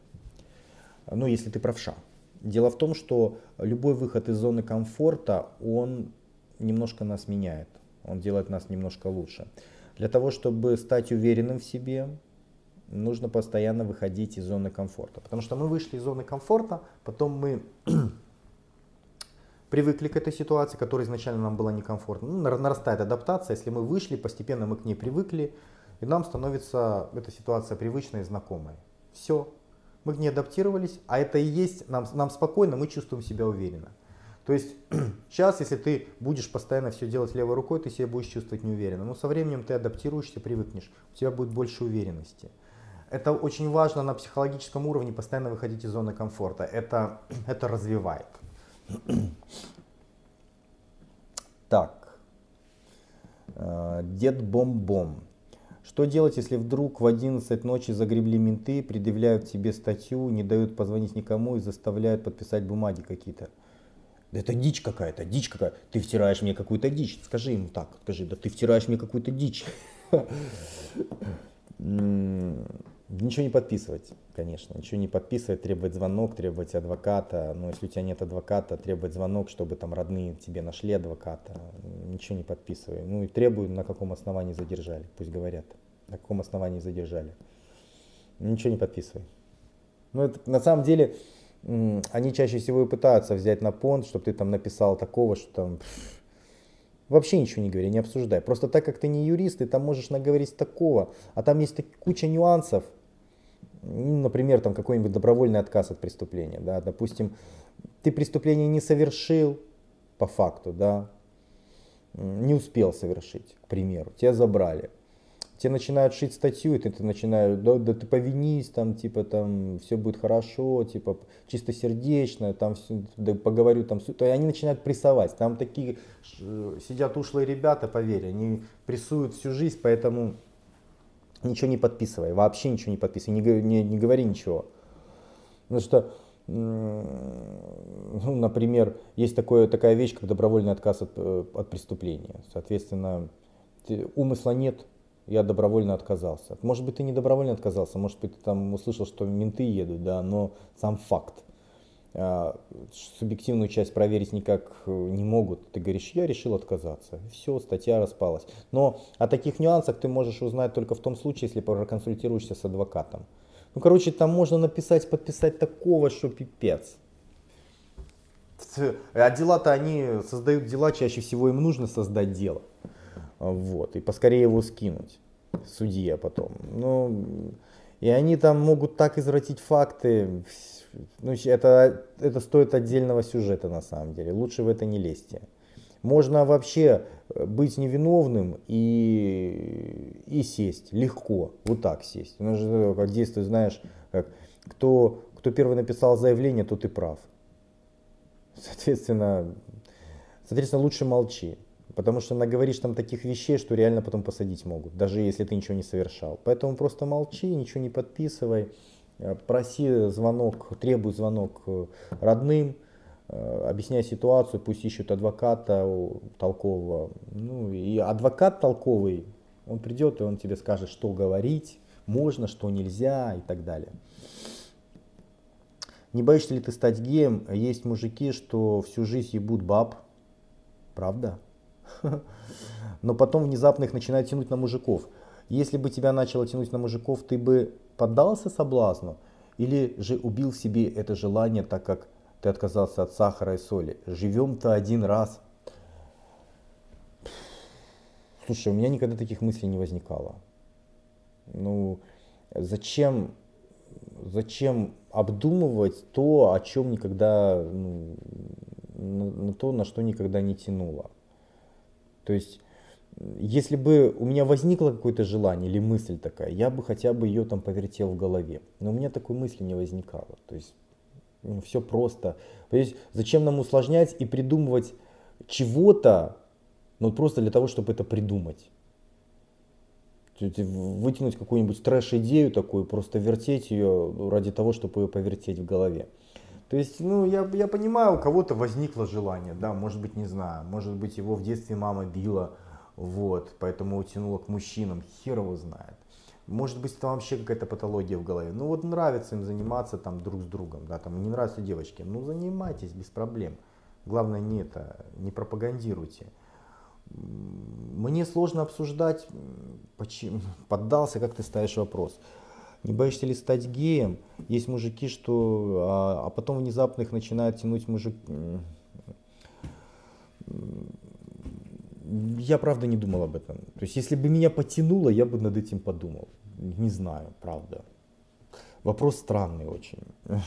Ну, если ты правша. Дело в том, что любой выход из зоны комфорта, он немножко нас меняет. Он делает нас немножко лучше. Для того, чтобы стать уверенным в себе, нужно постоянно выходить из зоны комфорта. Потому что мы вышли из зоны комфорта, потом мы привыкли к этой ситуации, которая изначально нам была некомфортна. Ну, нарастает адаптация, если мы вышли, постепенно мы к ней привыкли, и нам становится эта ситуация привычной и знакомой. Все, мы к ней адаптировались, а это и есть, нам, нам спокойно, мы чувствуем себя уверенно. То есть сейчас, если ты будешь постоянно все делать левой рукой, ты себя будешь чувствовать неуверенно. Но со временем ты адаптируешься, привыкнешь, у тебя будет больше уверенности. Это очень важно на психологическом уровне постоянно выходить из зоны комфорта. Это, это развивает. Так. Э, дед Бом-Бом. Что делать, если вдруг в 11 ночи загребли менты, предъявляют тебе статью, не дают позвонить никому и заставляют подписать бумаги какие-то? Это дичь какая-то, дичь какая. Ты втираешь мне какую-то дичь. Скажи ему так, скажи, да ты втираешь мне какую-то дичь. ничего не подписывать, конечно. Ничего не подписывать, требовать звонок, требовать адвоката. Но если у тебя нет адвоката, требовать звонок, чтобы там родные тебе нашли адвоката. Ничего не подписывай. Ну и требуй, на каком основании задержали. Пусть говорят, на каком основании задержали. Ничего не подписывай. Ну это на самом деле они чаще всего и пытаются взять на понт, чтобы ты там написал такого, что там Вообще ничего не говори, не обсуждай. Просто так как ты не юрист, ты там можешь наговорить такого. А там есть куча нюансов. Например, там какой-нибудь добровольный отказ от преступления. Да? Допустим, ты преступление не совершил по факту, да, не успел совершить, к примеру, тебя забрали тебе начинают шить статью, и ты, ты начинаешь, да, да ты повинись, там, типа, там, все будет хорошо, типа, чисто сердечно, там, все, да, поговорю, там, то они начинают прессовать. Там такие сидят ушлые ребята, поверь, они прессуют всю жизнь, поэтому ничего не подписывай, вообще ничего не подписывай, не, не, не говори ничего. Потому что, ну, например, есть такое, такая вещь, как добровольный отказ от, э, от преступления. Соответственно, умысла нет, я добровольно отказался. Может быть, ты не добровольно отказался, может быть, ты там услышал, что менты едут, да, но сам факт. А, субъективную часть проверить никак э, не могут. Ты говоришь, я решил отказаться. Все, статья распалась. Но о таких нюансах ты можешь узнать только в том случае, если проконсультируешься с адвокатом. Ну, короче, там можно написать, подписать такого, что пипец. А дела-то они создают дела, чаще всего им нужно создать дело. Вот, и поскорее его скинуть судье потом. Ну, и они там могут так извратить факты. Ну, это, это стоит отдельного сюжета на самом деле. Лучше в это не лезьте. Можно вообще быть невиновным и, и сесть легко, вот так сесть. Ну, же как действует, знаешь, как кто, кто первый написал заявление, тот и прав. Соответственно, соответственно, лучше молчи. Потому что наговоришь там таких вещей, что реально потом посадить могут, даже если ты ничего не совершал. Поэтому просто молчи, ничего не подписывай, э, проси звонок, требуй звонок э, родным, э, объясняй ситуацию, пусть ищут адвоката толкового. Ну и адвокат толковый, он придет и он тебе скажет, что говорить, можно, что нельзя и так далее. Не боишься ли ты стать геем? Есть мужики, что всю жизнь ебут баб. Правда? Но потом внезапно их начинает тянуть на мужиков. Если бы тебя начало тянуть на мужиков, ты бы поддался соблазну? Или же убил в себе это желание, так как ты отказался от сахара и соли? Живем-то один раз. Слушай, у меня никогда таких мыслей не возникало. Ну, зачем, зачем обдумывать то, о чем никогда, ну, на, на то, на что никогда не тянуло? То есть, если бы у меня возникло какое-то желание или мысль такая, я бы хотя бы ее там повертел в голове. Но у меня такой мысли не возникало. То есть, ну, все просто. То есть, зачем нам усложнять и придумывать чего-то, ну просто для того, чтобы это придумать. Вытянуть какую-нибудь трэш-идею такую, просто вертеть ее ради того, чтобы ее повертеть в голове. То есть, ну, я, я понимаю, у кого-то возникло желание, да, может быть, не знаю, может быть, его в детстве мама била, вот, поэтому утянула к мужчинам, хер его знает. Может быть, это вообще какая-то патология в голове. Ну вот нравится им заниматься там друг с другом, да, там не нравятся девочки. Ну занимайтесь без проблем. Главное не это, не пропагандируйте. Мне сложно обсуждать, почему, поддался, как ты ставишь вопрос. Не боишься ли стать геем? Есть мужики, что... А, а потом внезапно их начинает тянуть мужик... Я правда не думал об этом. То есть если бы меня потянуло, я бы над этим подумал. Не знаю, правда. Вопрос странный очень.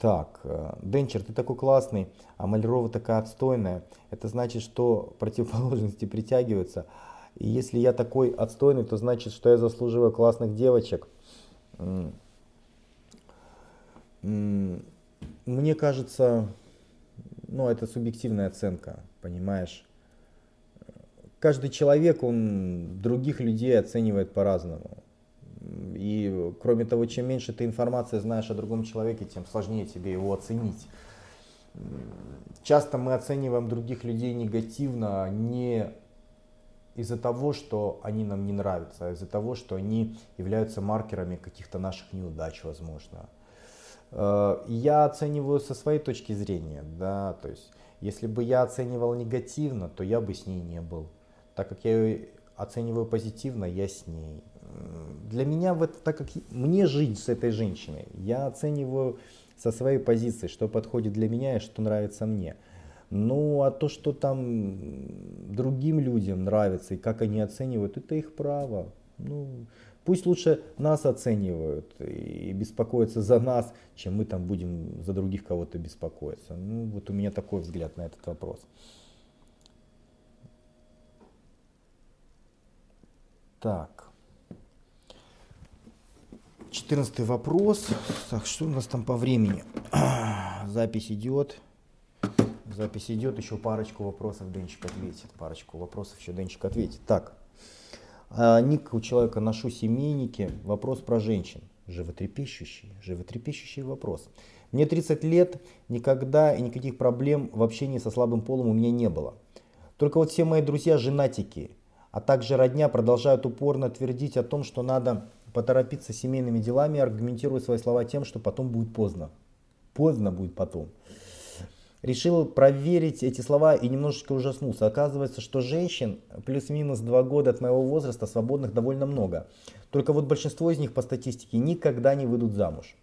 Так, э, Денчер, ты такой классный, а Малярова такая отстойная. Это значит, что противоположности притягиваются. И если я такой отстойный, то значит, что я заслуживаю классных девочек. Мне кажется, ну, это субъективная оценка, понимаешь? Каждый человек, он других людей оценивает по-разному. И кроме того, чем меньше ты информации знаешь о другом человеке, тем сложнее тебе его оценить. Часто мы оцениваем других людей негативно не из-за того, что они нам не нравятся, а из-за того, что они являются маркерами каких-то наших неудач, возможно. Э, я оцениваю со своей точки зрения, да, то есть если бы я оценивал негативно, то я бы с ней не был. Так как я ее оцениваю позитивно, я с ней. Для меня, в так как мне жить с этой женщиной, я оцениваю со своей позиции, что подходит для меня и что нравится мне. Ну, а то, что там другим людям нравится и как они оценивают, это их право. Ну, пусть лучше нас оценивают и беспокоятся за нас, чем мы там будем за других кого-то беспокоиться. Ну, вот у меня такой взгляд на этот вопрос. Так. Четырнадцатый вопрос. Так, что у нас там по времени? Запись идет. Запись идет, еще парочку вопросов Денчик ответит. Парочку вопросов еще Денчик ответит. Так, а, ник у человека ношу семейники. Вопрос про женщин. Животрепещущий, животрепещущий вопрос. Мне 30 лет, никогда и никаких проблем в общении со слабым полом у меня не было. Только вот все мои друзья женатики, а также родня продолжают упорно твердить о том, что надо поторопиться семейными делами, аргументируя свои слова тем, что потом будет поздно. Поздно будет потом решил проверить эти слова и немножечко ужаснулся. Оказывается, что женщин плюс-минус два года от моего возраста свободных довольно много. Только вот большинство из них по статистике никогда не выйдут замуж.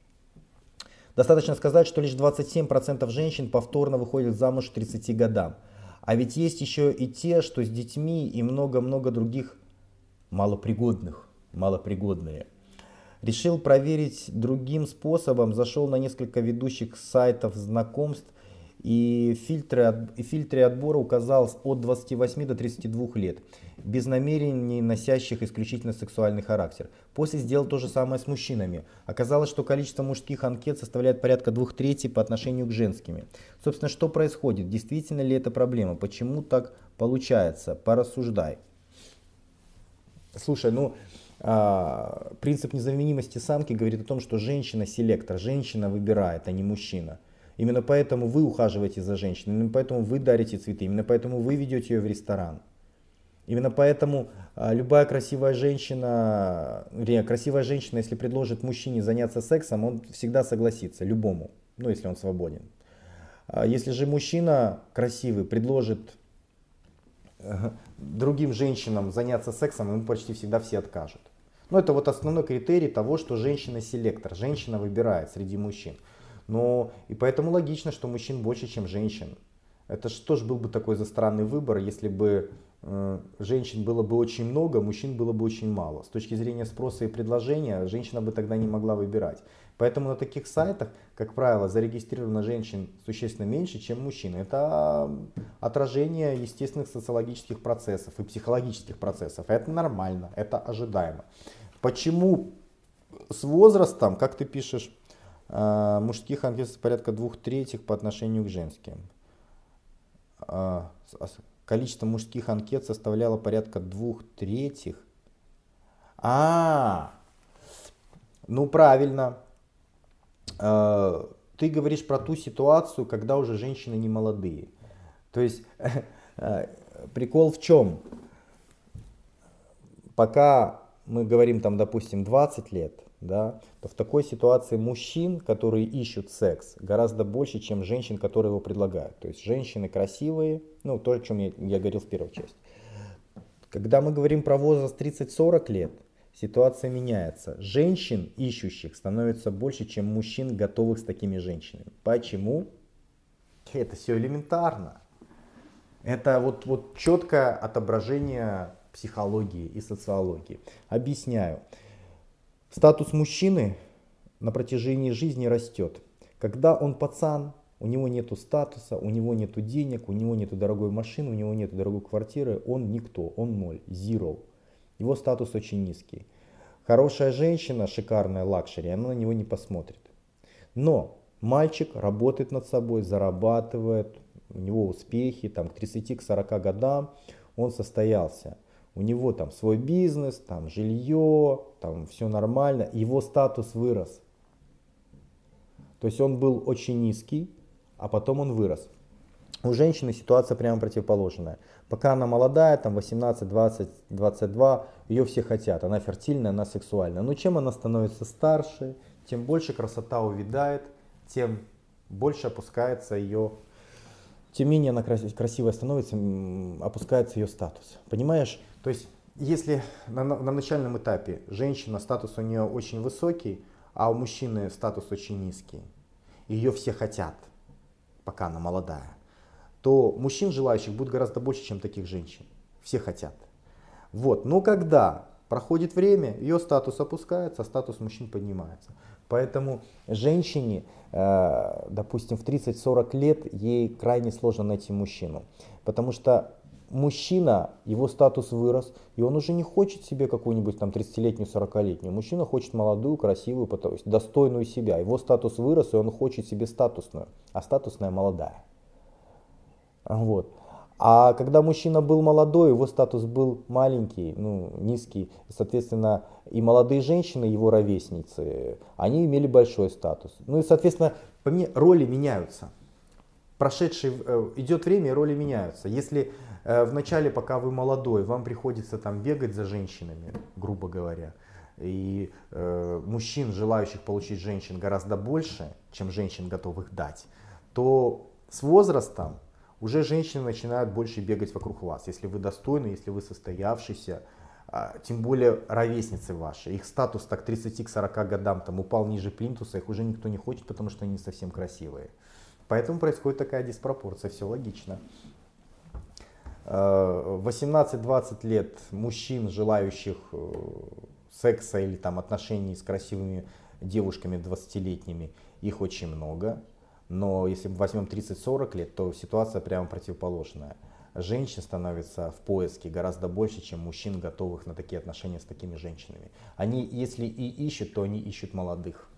Достаточно сказать, что лишь 27% женщин повторно выходят замуж к 30 годам. А ведь есть еще и те, что с детьми и много-много других малопригодных, малопригодные. Решил проверить другим способом, зашел на несколько ведущих сайтов знакомств – и фильтры, и фильтры отбора указал от 28 до 32 лет, без намерений носящих исключительно сексуальный характер. После сделал то же самое с мужчинами. Оказалось, что количество мужских анкет составляет порядка двух третей по отношению к женскими. Собственно, что происходит? Действительно ли это проблема? Почему так получается? Порассуждай. Слушай, ну, а, принцип незаменимости самки говорит о том, что женщина селектор, женщина выбирает, а не мужчина. Именно поэтому вы ухаживаете за женщиной, именно поэтому вы дарите цветы, именно поэтому вы ведете ее в ресторан. Именно поэтому а, любая красивая женщина, вернее, красивая женщина, если предложит мужчине заняться сексом, он всегда согласится, любому, ну если он свободен. А если же мужчина красивый предложит другим женщинам заняться сексом, ему почти всегда все откажут. Но это вот основной критерий того, что женщина селектор, женщина выбирает среди мужчин. Но и поэтому логично, что мужчин больше, чем женщин. Это что ж был бы такой за странный выбор, если бы э, женщин было бы очень много, мужчин было бы очень мало. С точки зрения спроса и предложения, женщина бы тогда не могла выбирать. Поэтому на таких сайтах, как правило, зарегистрировано женщин существенно меньше, чем мужчин. Это отражение естественных социологических процессов и психологических процессов. Это нормально, это ожидаемо. Почему с возрастом, как ты пишешь, а, мужских анкет порядка двух третьих по отношению к женским. А, количество мужских анкет составляло порядка двух третьих. А, ну правильно. А, ты говоришь про ту ситуацию, когда уже женщины не молодые. То есть прикол в чем? Пока мы говорим там, допустим, 20 лет, да, то в такой ситуации мужчин, которые ищут секс, гораздо больше, чем женщин, которые его предлагают. То есть женщины красивые, ну то, о чем я, я говорил в первой части. Когда мы говорим про возраст 30-40 лет, ситуация меняется. Женщин, ищущих, становится больше, чем мужчин, готовых с такими женщинами. Почему? Это все элементарно. Это вот, вот четкое отображение психологии и социологии. Объясняю. Статус мужчины на протяжении жизни растет. Когда он пацан, у него нет статуса, у него нет денег, у него нет дорогой машины, у него нет дорогой квартиры, он никто, он ноль, zero. Его статус очень низкий. Хорошая женщина, шикарная luxury, она на него не посмотрит. Но мальчик работает над собой, зарабатывает, у него успехи, там, к 30-40 годам он состоялся у него там свой бизнес, там жилье, там все нормально, его статус вырос. То есть он был очень низкий, а потом он вырос. У женщины ситуация прямо противоположная. Пока она молодая, там 18, 20, 22, ее все хотят. Она фертильная, она сексуальная. Но чем она становится старше, тем больше красота увядает, тем больше опускается ее, тем менее она красивая становится, опускается ее статус. Понимаешь? То есть, если на, на начальном этапе женщина, статус у нее очень высокий, а у мужчины статус очень низкий, ее все хотят, пока она молодая, то мужчин желающих будет гораздо больше, чем таких женщин. Все хотят. Вот. Но когда проходит время, ее статус опускается, а статус мужчин поднимается. Поэтому женщине, э, допустим, в 30-40 лет ей крайне сложно найти мужчину. Потому что мужчина, его статус вырос, и он уже не хочет себе какую-нибудь там 30-летнюю, 40-летнюю. Мужчина хочет молодую, красивую, то есть достойную себя. Его статус вырос, и он хочет себе статусную, а статусная молодая. Вот. А когда мужчина был молодой, его статус был маленький, ну, низкий, соответственно, и молодые женщины, его ровесницы, они имели большой статус. Ну и, соответственно, роли меняются. Прошедший, э, идет время, роли меняются. Если э, в начале, пока вы молодой, вам приходится там бегать за женщинами, грубо говоря, и э, мужчин, желающих получить женщин, гораздо больше, чем женщин, готовых дать, то с возрастом уже женщины начинают больше бегать вокруг вас, если вы достойны, если вы состоявшийся, а, тем более ровесницы ваши. Их статус так 30 к 40 годам там упал ниже плинтуса, их уже никто не хочет, потому что они не совсем красивые. Поэтому происходит такая диспропорция, все логично. 18-20 а, лет мужчин, желающих э, секса или там отношений с красивыми девушками 20-летними, их очень много. Но если мы возьмем 30-40 лет, то ситуация прямо противоположная. Женщин становится в поиске гораздо больше, чем мужчин, готовых на такие отношения с такими женщинами. Они, если и ищут, то они ищут молодых.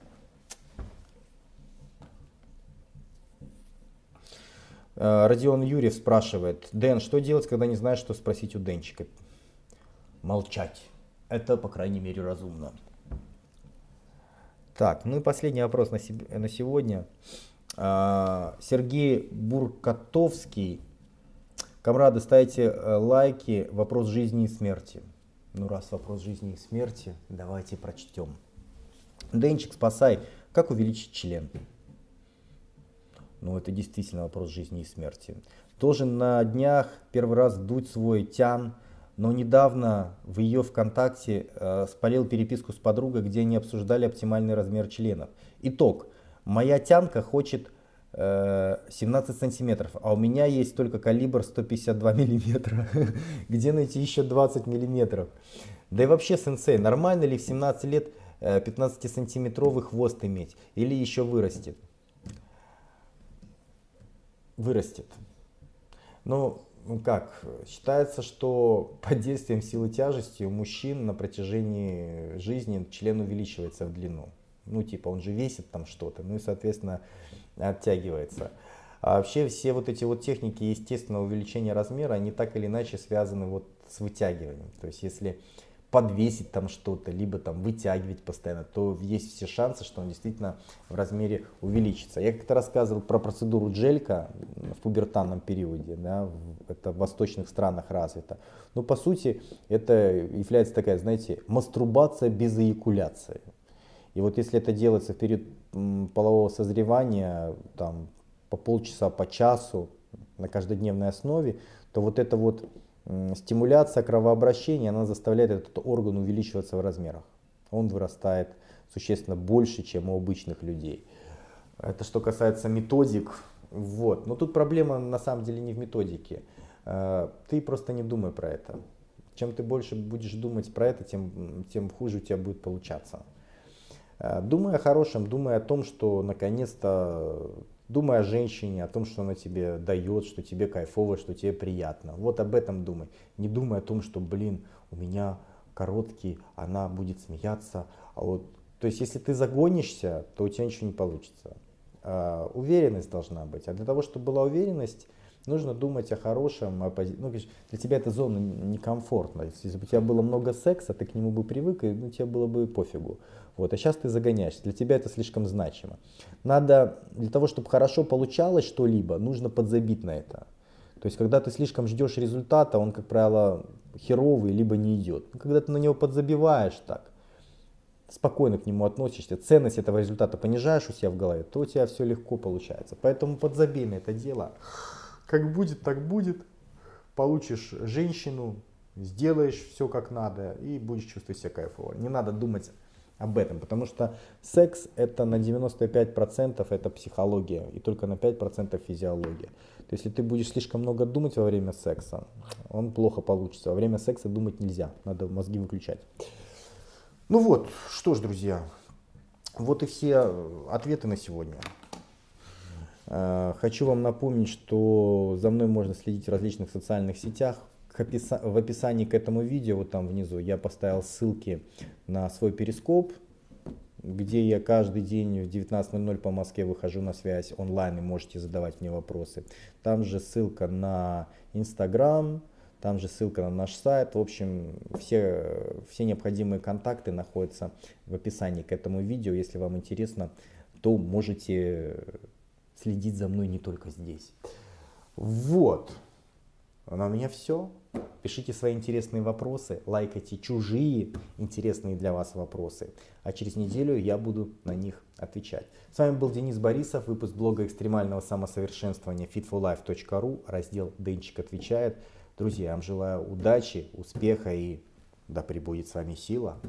Родион Юрьев спрашивает, Дэн, что делать, когда не знаешь, что спросить у Денчика? Молчать. Это, по крайней мере, разумно. Так, ну и последний вопрос на, на сегодня. А, Сергей Буркотовский. Камрады, ставите э, лайки. Вопрос жизни и смерти. Ну раз вопрос жизни и смерти, давайте прочтем. Денчик, спасай. Как увеличить член? Ну это действительно вопрос жизни и смерти. Тоже на днях первый раз дуть свой тян, но недавно в ее ВКонтакте э, спалил переписку с подругой, где они обсуждали оптимальный размер членов. Итог. Моя тянка хочет э, 17 сантиметров, а у меня есть только калибр 152 миллиметра. Где найти еще 20 миллиметров? Да и вообще, сенсей, нормально ли в 17 лет 15-сантиметровый хвост иметь? Или еще вырастет? Вырастет. Ну, как, считается, что под действием силы тяжести у мужчин на протяжении жизни член увеличивается в длину. Ну, типа, он же весит там что-то, ну и, соответственно, оттягивается. А вообще все вот эти вот техники естественного увеличения размера, они так или иначе связаны вот с вытягиванием. То есть если подвесить там что-то, либо там вытягивать постоянно, то есть все шансы, что он действительно в размере увеличится. Я как-то рассказывал про процедуру джелька в пубертанном периоде, да, это в восточных странах развито. Но по сути это является такая, знаете, мастурбация без эякуляции. И вот если это делается в период полового созревания, там, по полчаса, по часу, на каждодневной основе, то вот эта вот стимуляция кровообращения, она заставляет этот орган увеличиваться в размерах. Он вырастает существенно больше, чем у обычных людей. Это что касается методик. Вот. Но тут проблема на самом деле не в методике. Э, ты просто не думай про это. Чем ты больше будешь думать про это, тем, тем хуже у тебя будет получаться. Э, думай о хорошем, думай о том, что наконец-то, думай о женщине, о том, что она тебе дает, что тебе кайфово, что тебе приятно. Вот об этом думай. Не думай о том, что, блин, у меня короткий, она будет смеяться. А вот, то есть, если ты загонишься, то у тебя ничего не получится. А, уверенность должна быть. А для того, чтобы была уверенность, нужно думать о хорошем, о пози... ну, для тебя эта зона некомфортна. Если бы у тебя было много секса, ты к нему бы привык, и ну, тебе было бы пофигу. Вот, а сейчас ты загоняешься, для тебя это слишком значимо. Надо, для того, чтобы хорошо получалось что-либо, нужно подзабить на это. То есть, когда ты слишком ждешь результата, он, как правило, херовый, либо не идет. Когда ты на него подзабиваешь так, спокойно к нему относишься, ценность этого результата понижаешь у себя в голове, то у тебя все легко получается. Поэтому подзабей на это дело. Как будет, так будет. Получишь женщину, сделаешь все как надо и будешь чувствовать себя кайфово. Не надо думать об этом, потому что секс это на 95% это психология и только на 5% физиология. То есть, если ты будешь слишком много думать во время секса, он плохо получится. Во время секса думать нельзя, надо мозги выключать. Ну вот, что ж, друзья, вот и все ответы на сегодня. Э, хочу вам напомнить, что за мной можно следить в различных социальных сетях. В описании к этому видео, вот там внизу, я поставил ссылки на свой перископ, где я каждый день в 19.00 по Москве выхожу на связь онлайн и можете задавать мне вопросы. Там же ссылка на Инстаграм, там же ссылка на наш сайт. В общем, все, все необходимые контакты находятся в описании к этому видео. Если вам интересно, то можете следить за мной не только здесь. Вот. А у меня все. Пишите свои интересные вопросы, лайкайте чужие интересные для вас вопросы. А через неделю я буду на них отвечать. С вами был Денис Борисов, выпуск блога экстремального самосовершенствования fitforlife.ru, раздел «Денчик отвечает». Друзья, я вам желаю удачи, успеха и да пребудет с вами сила.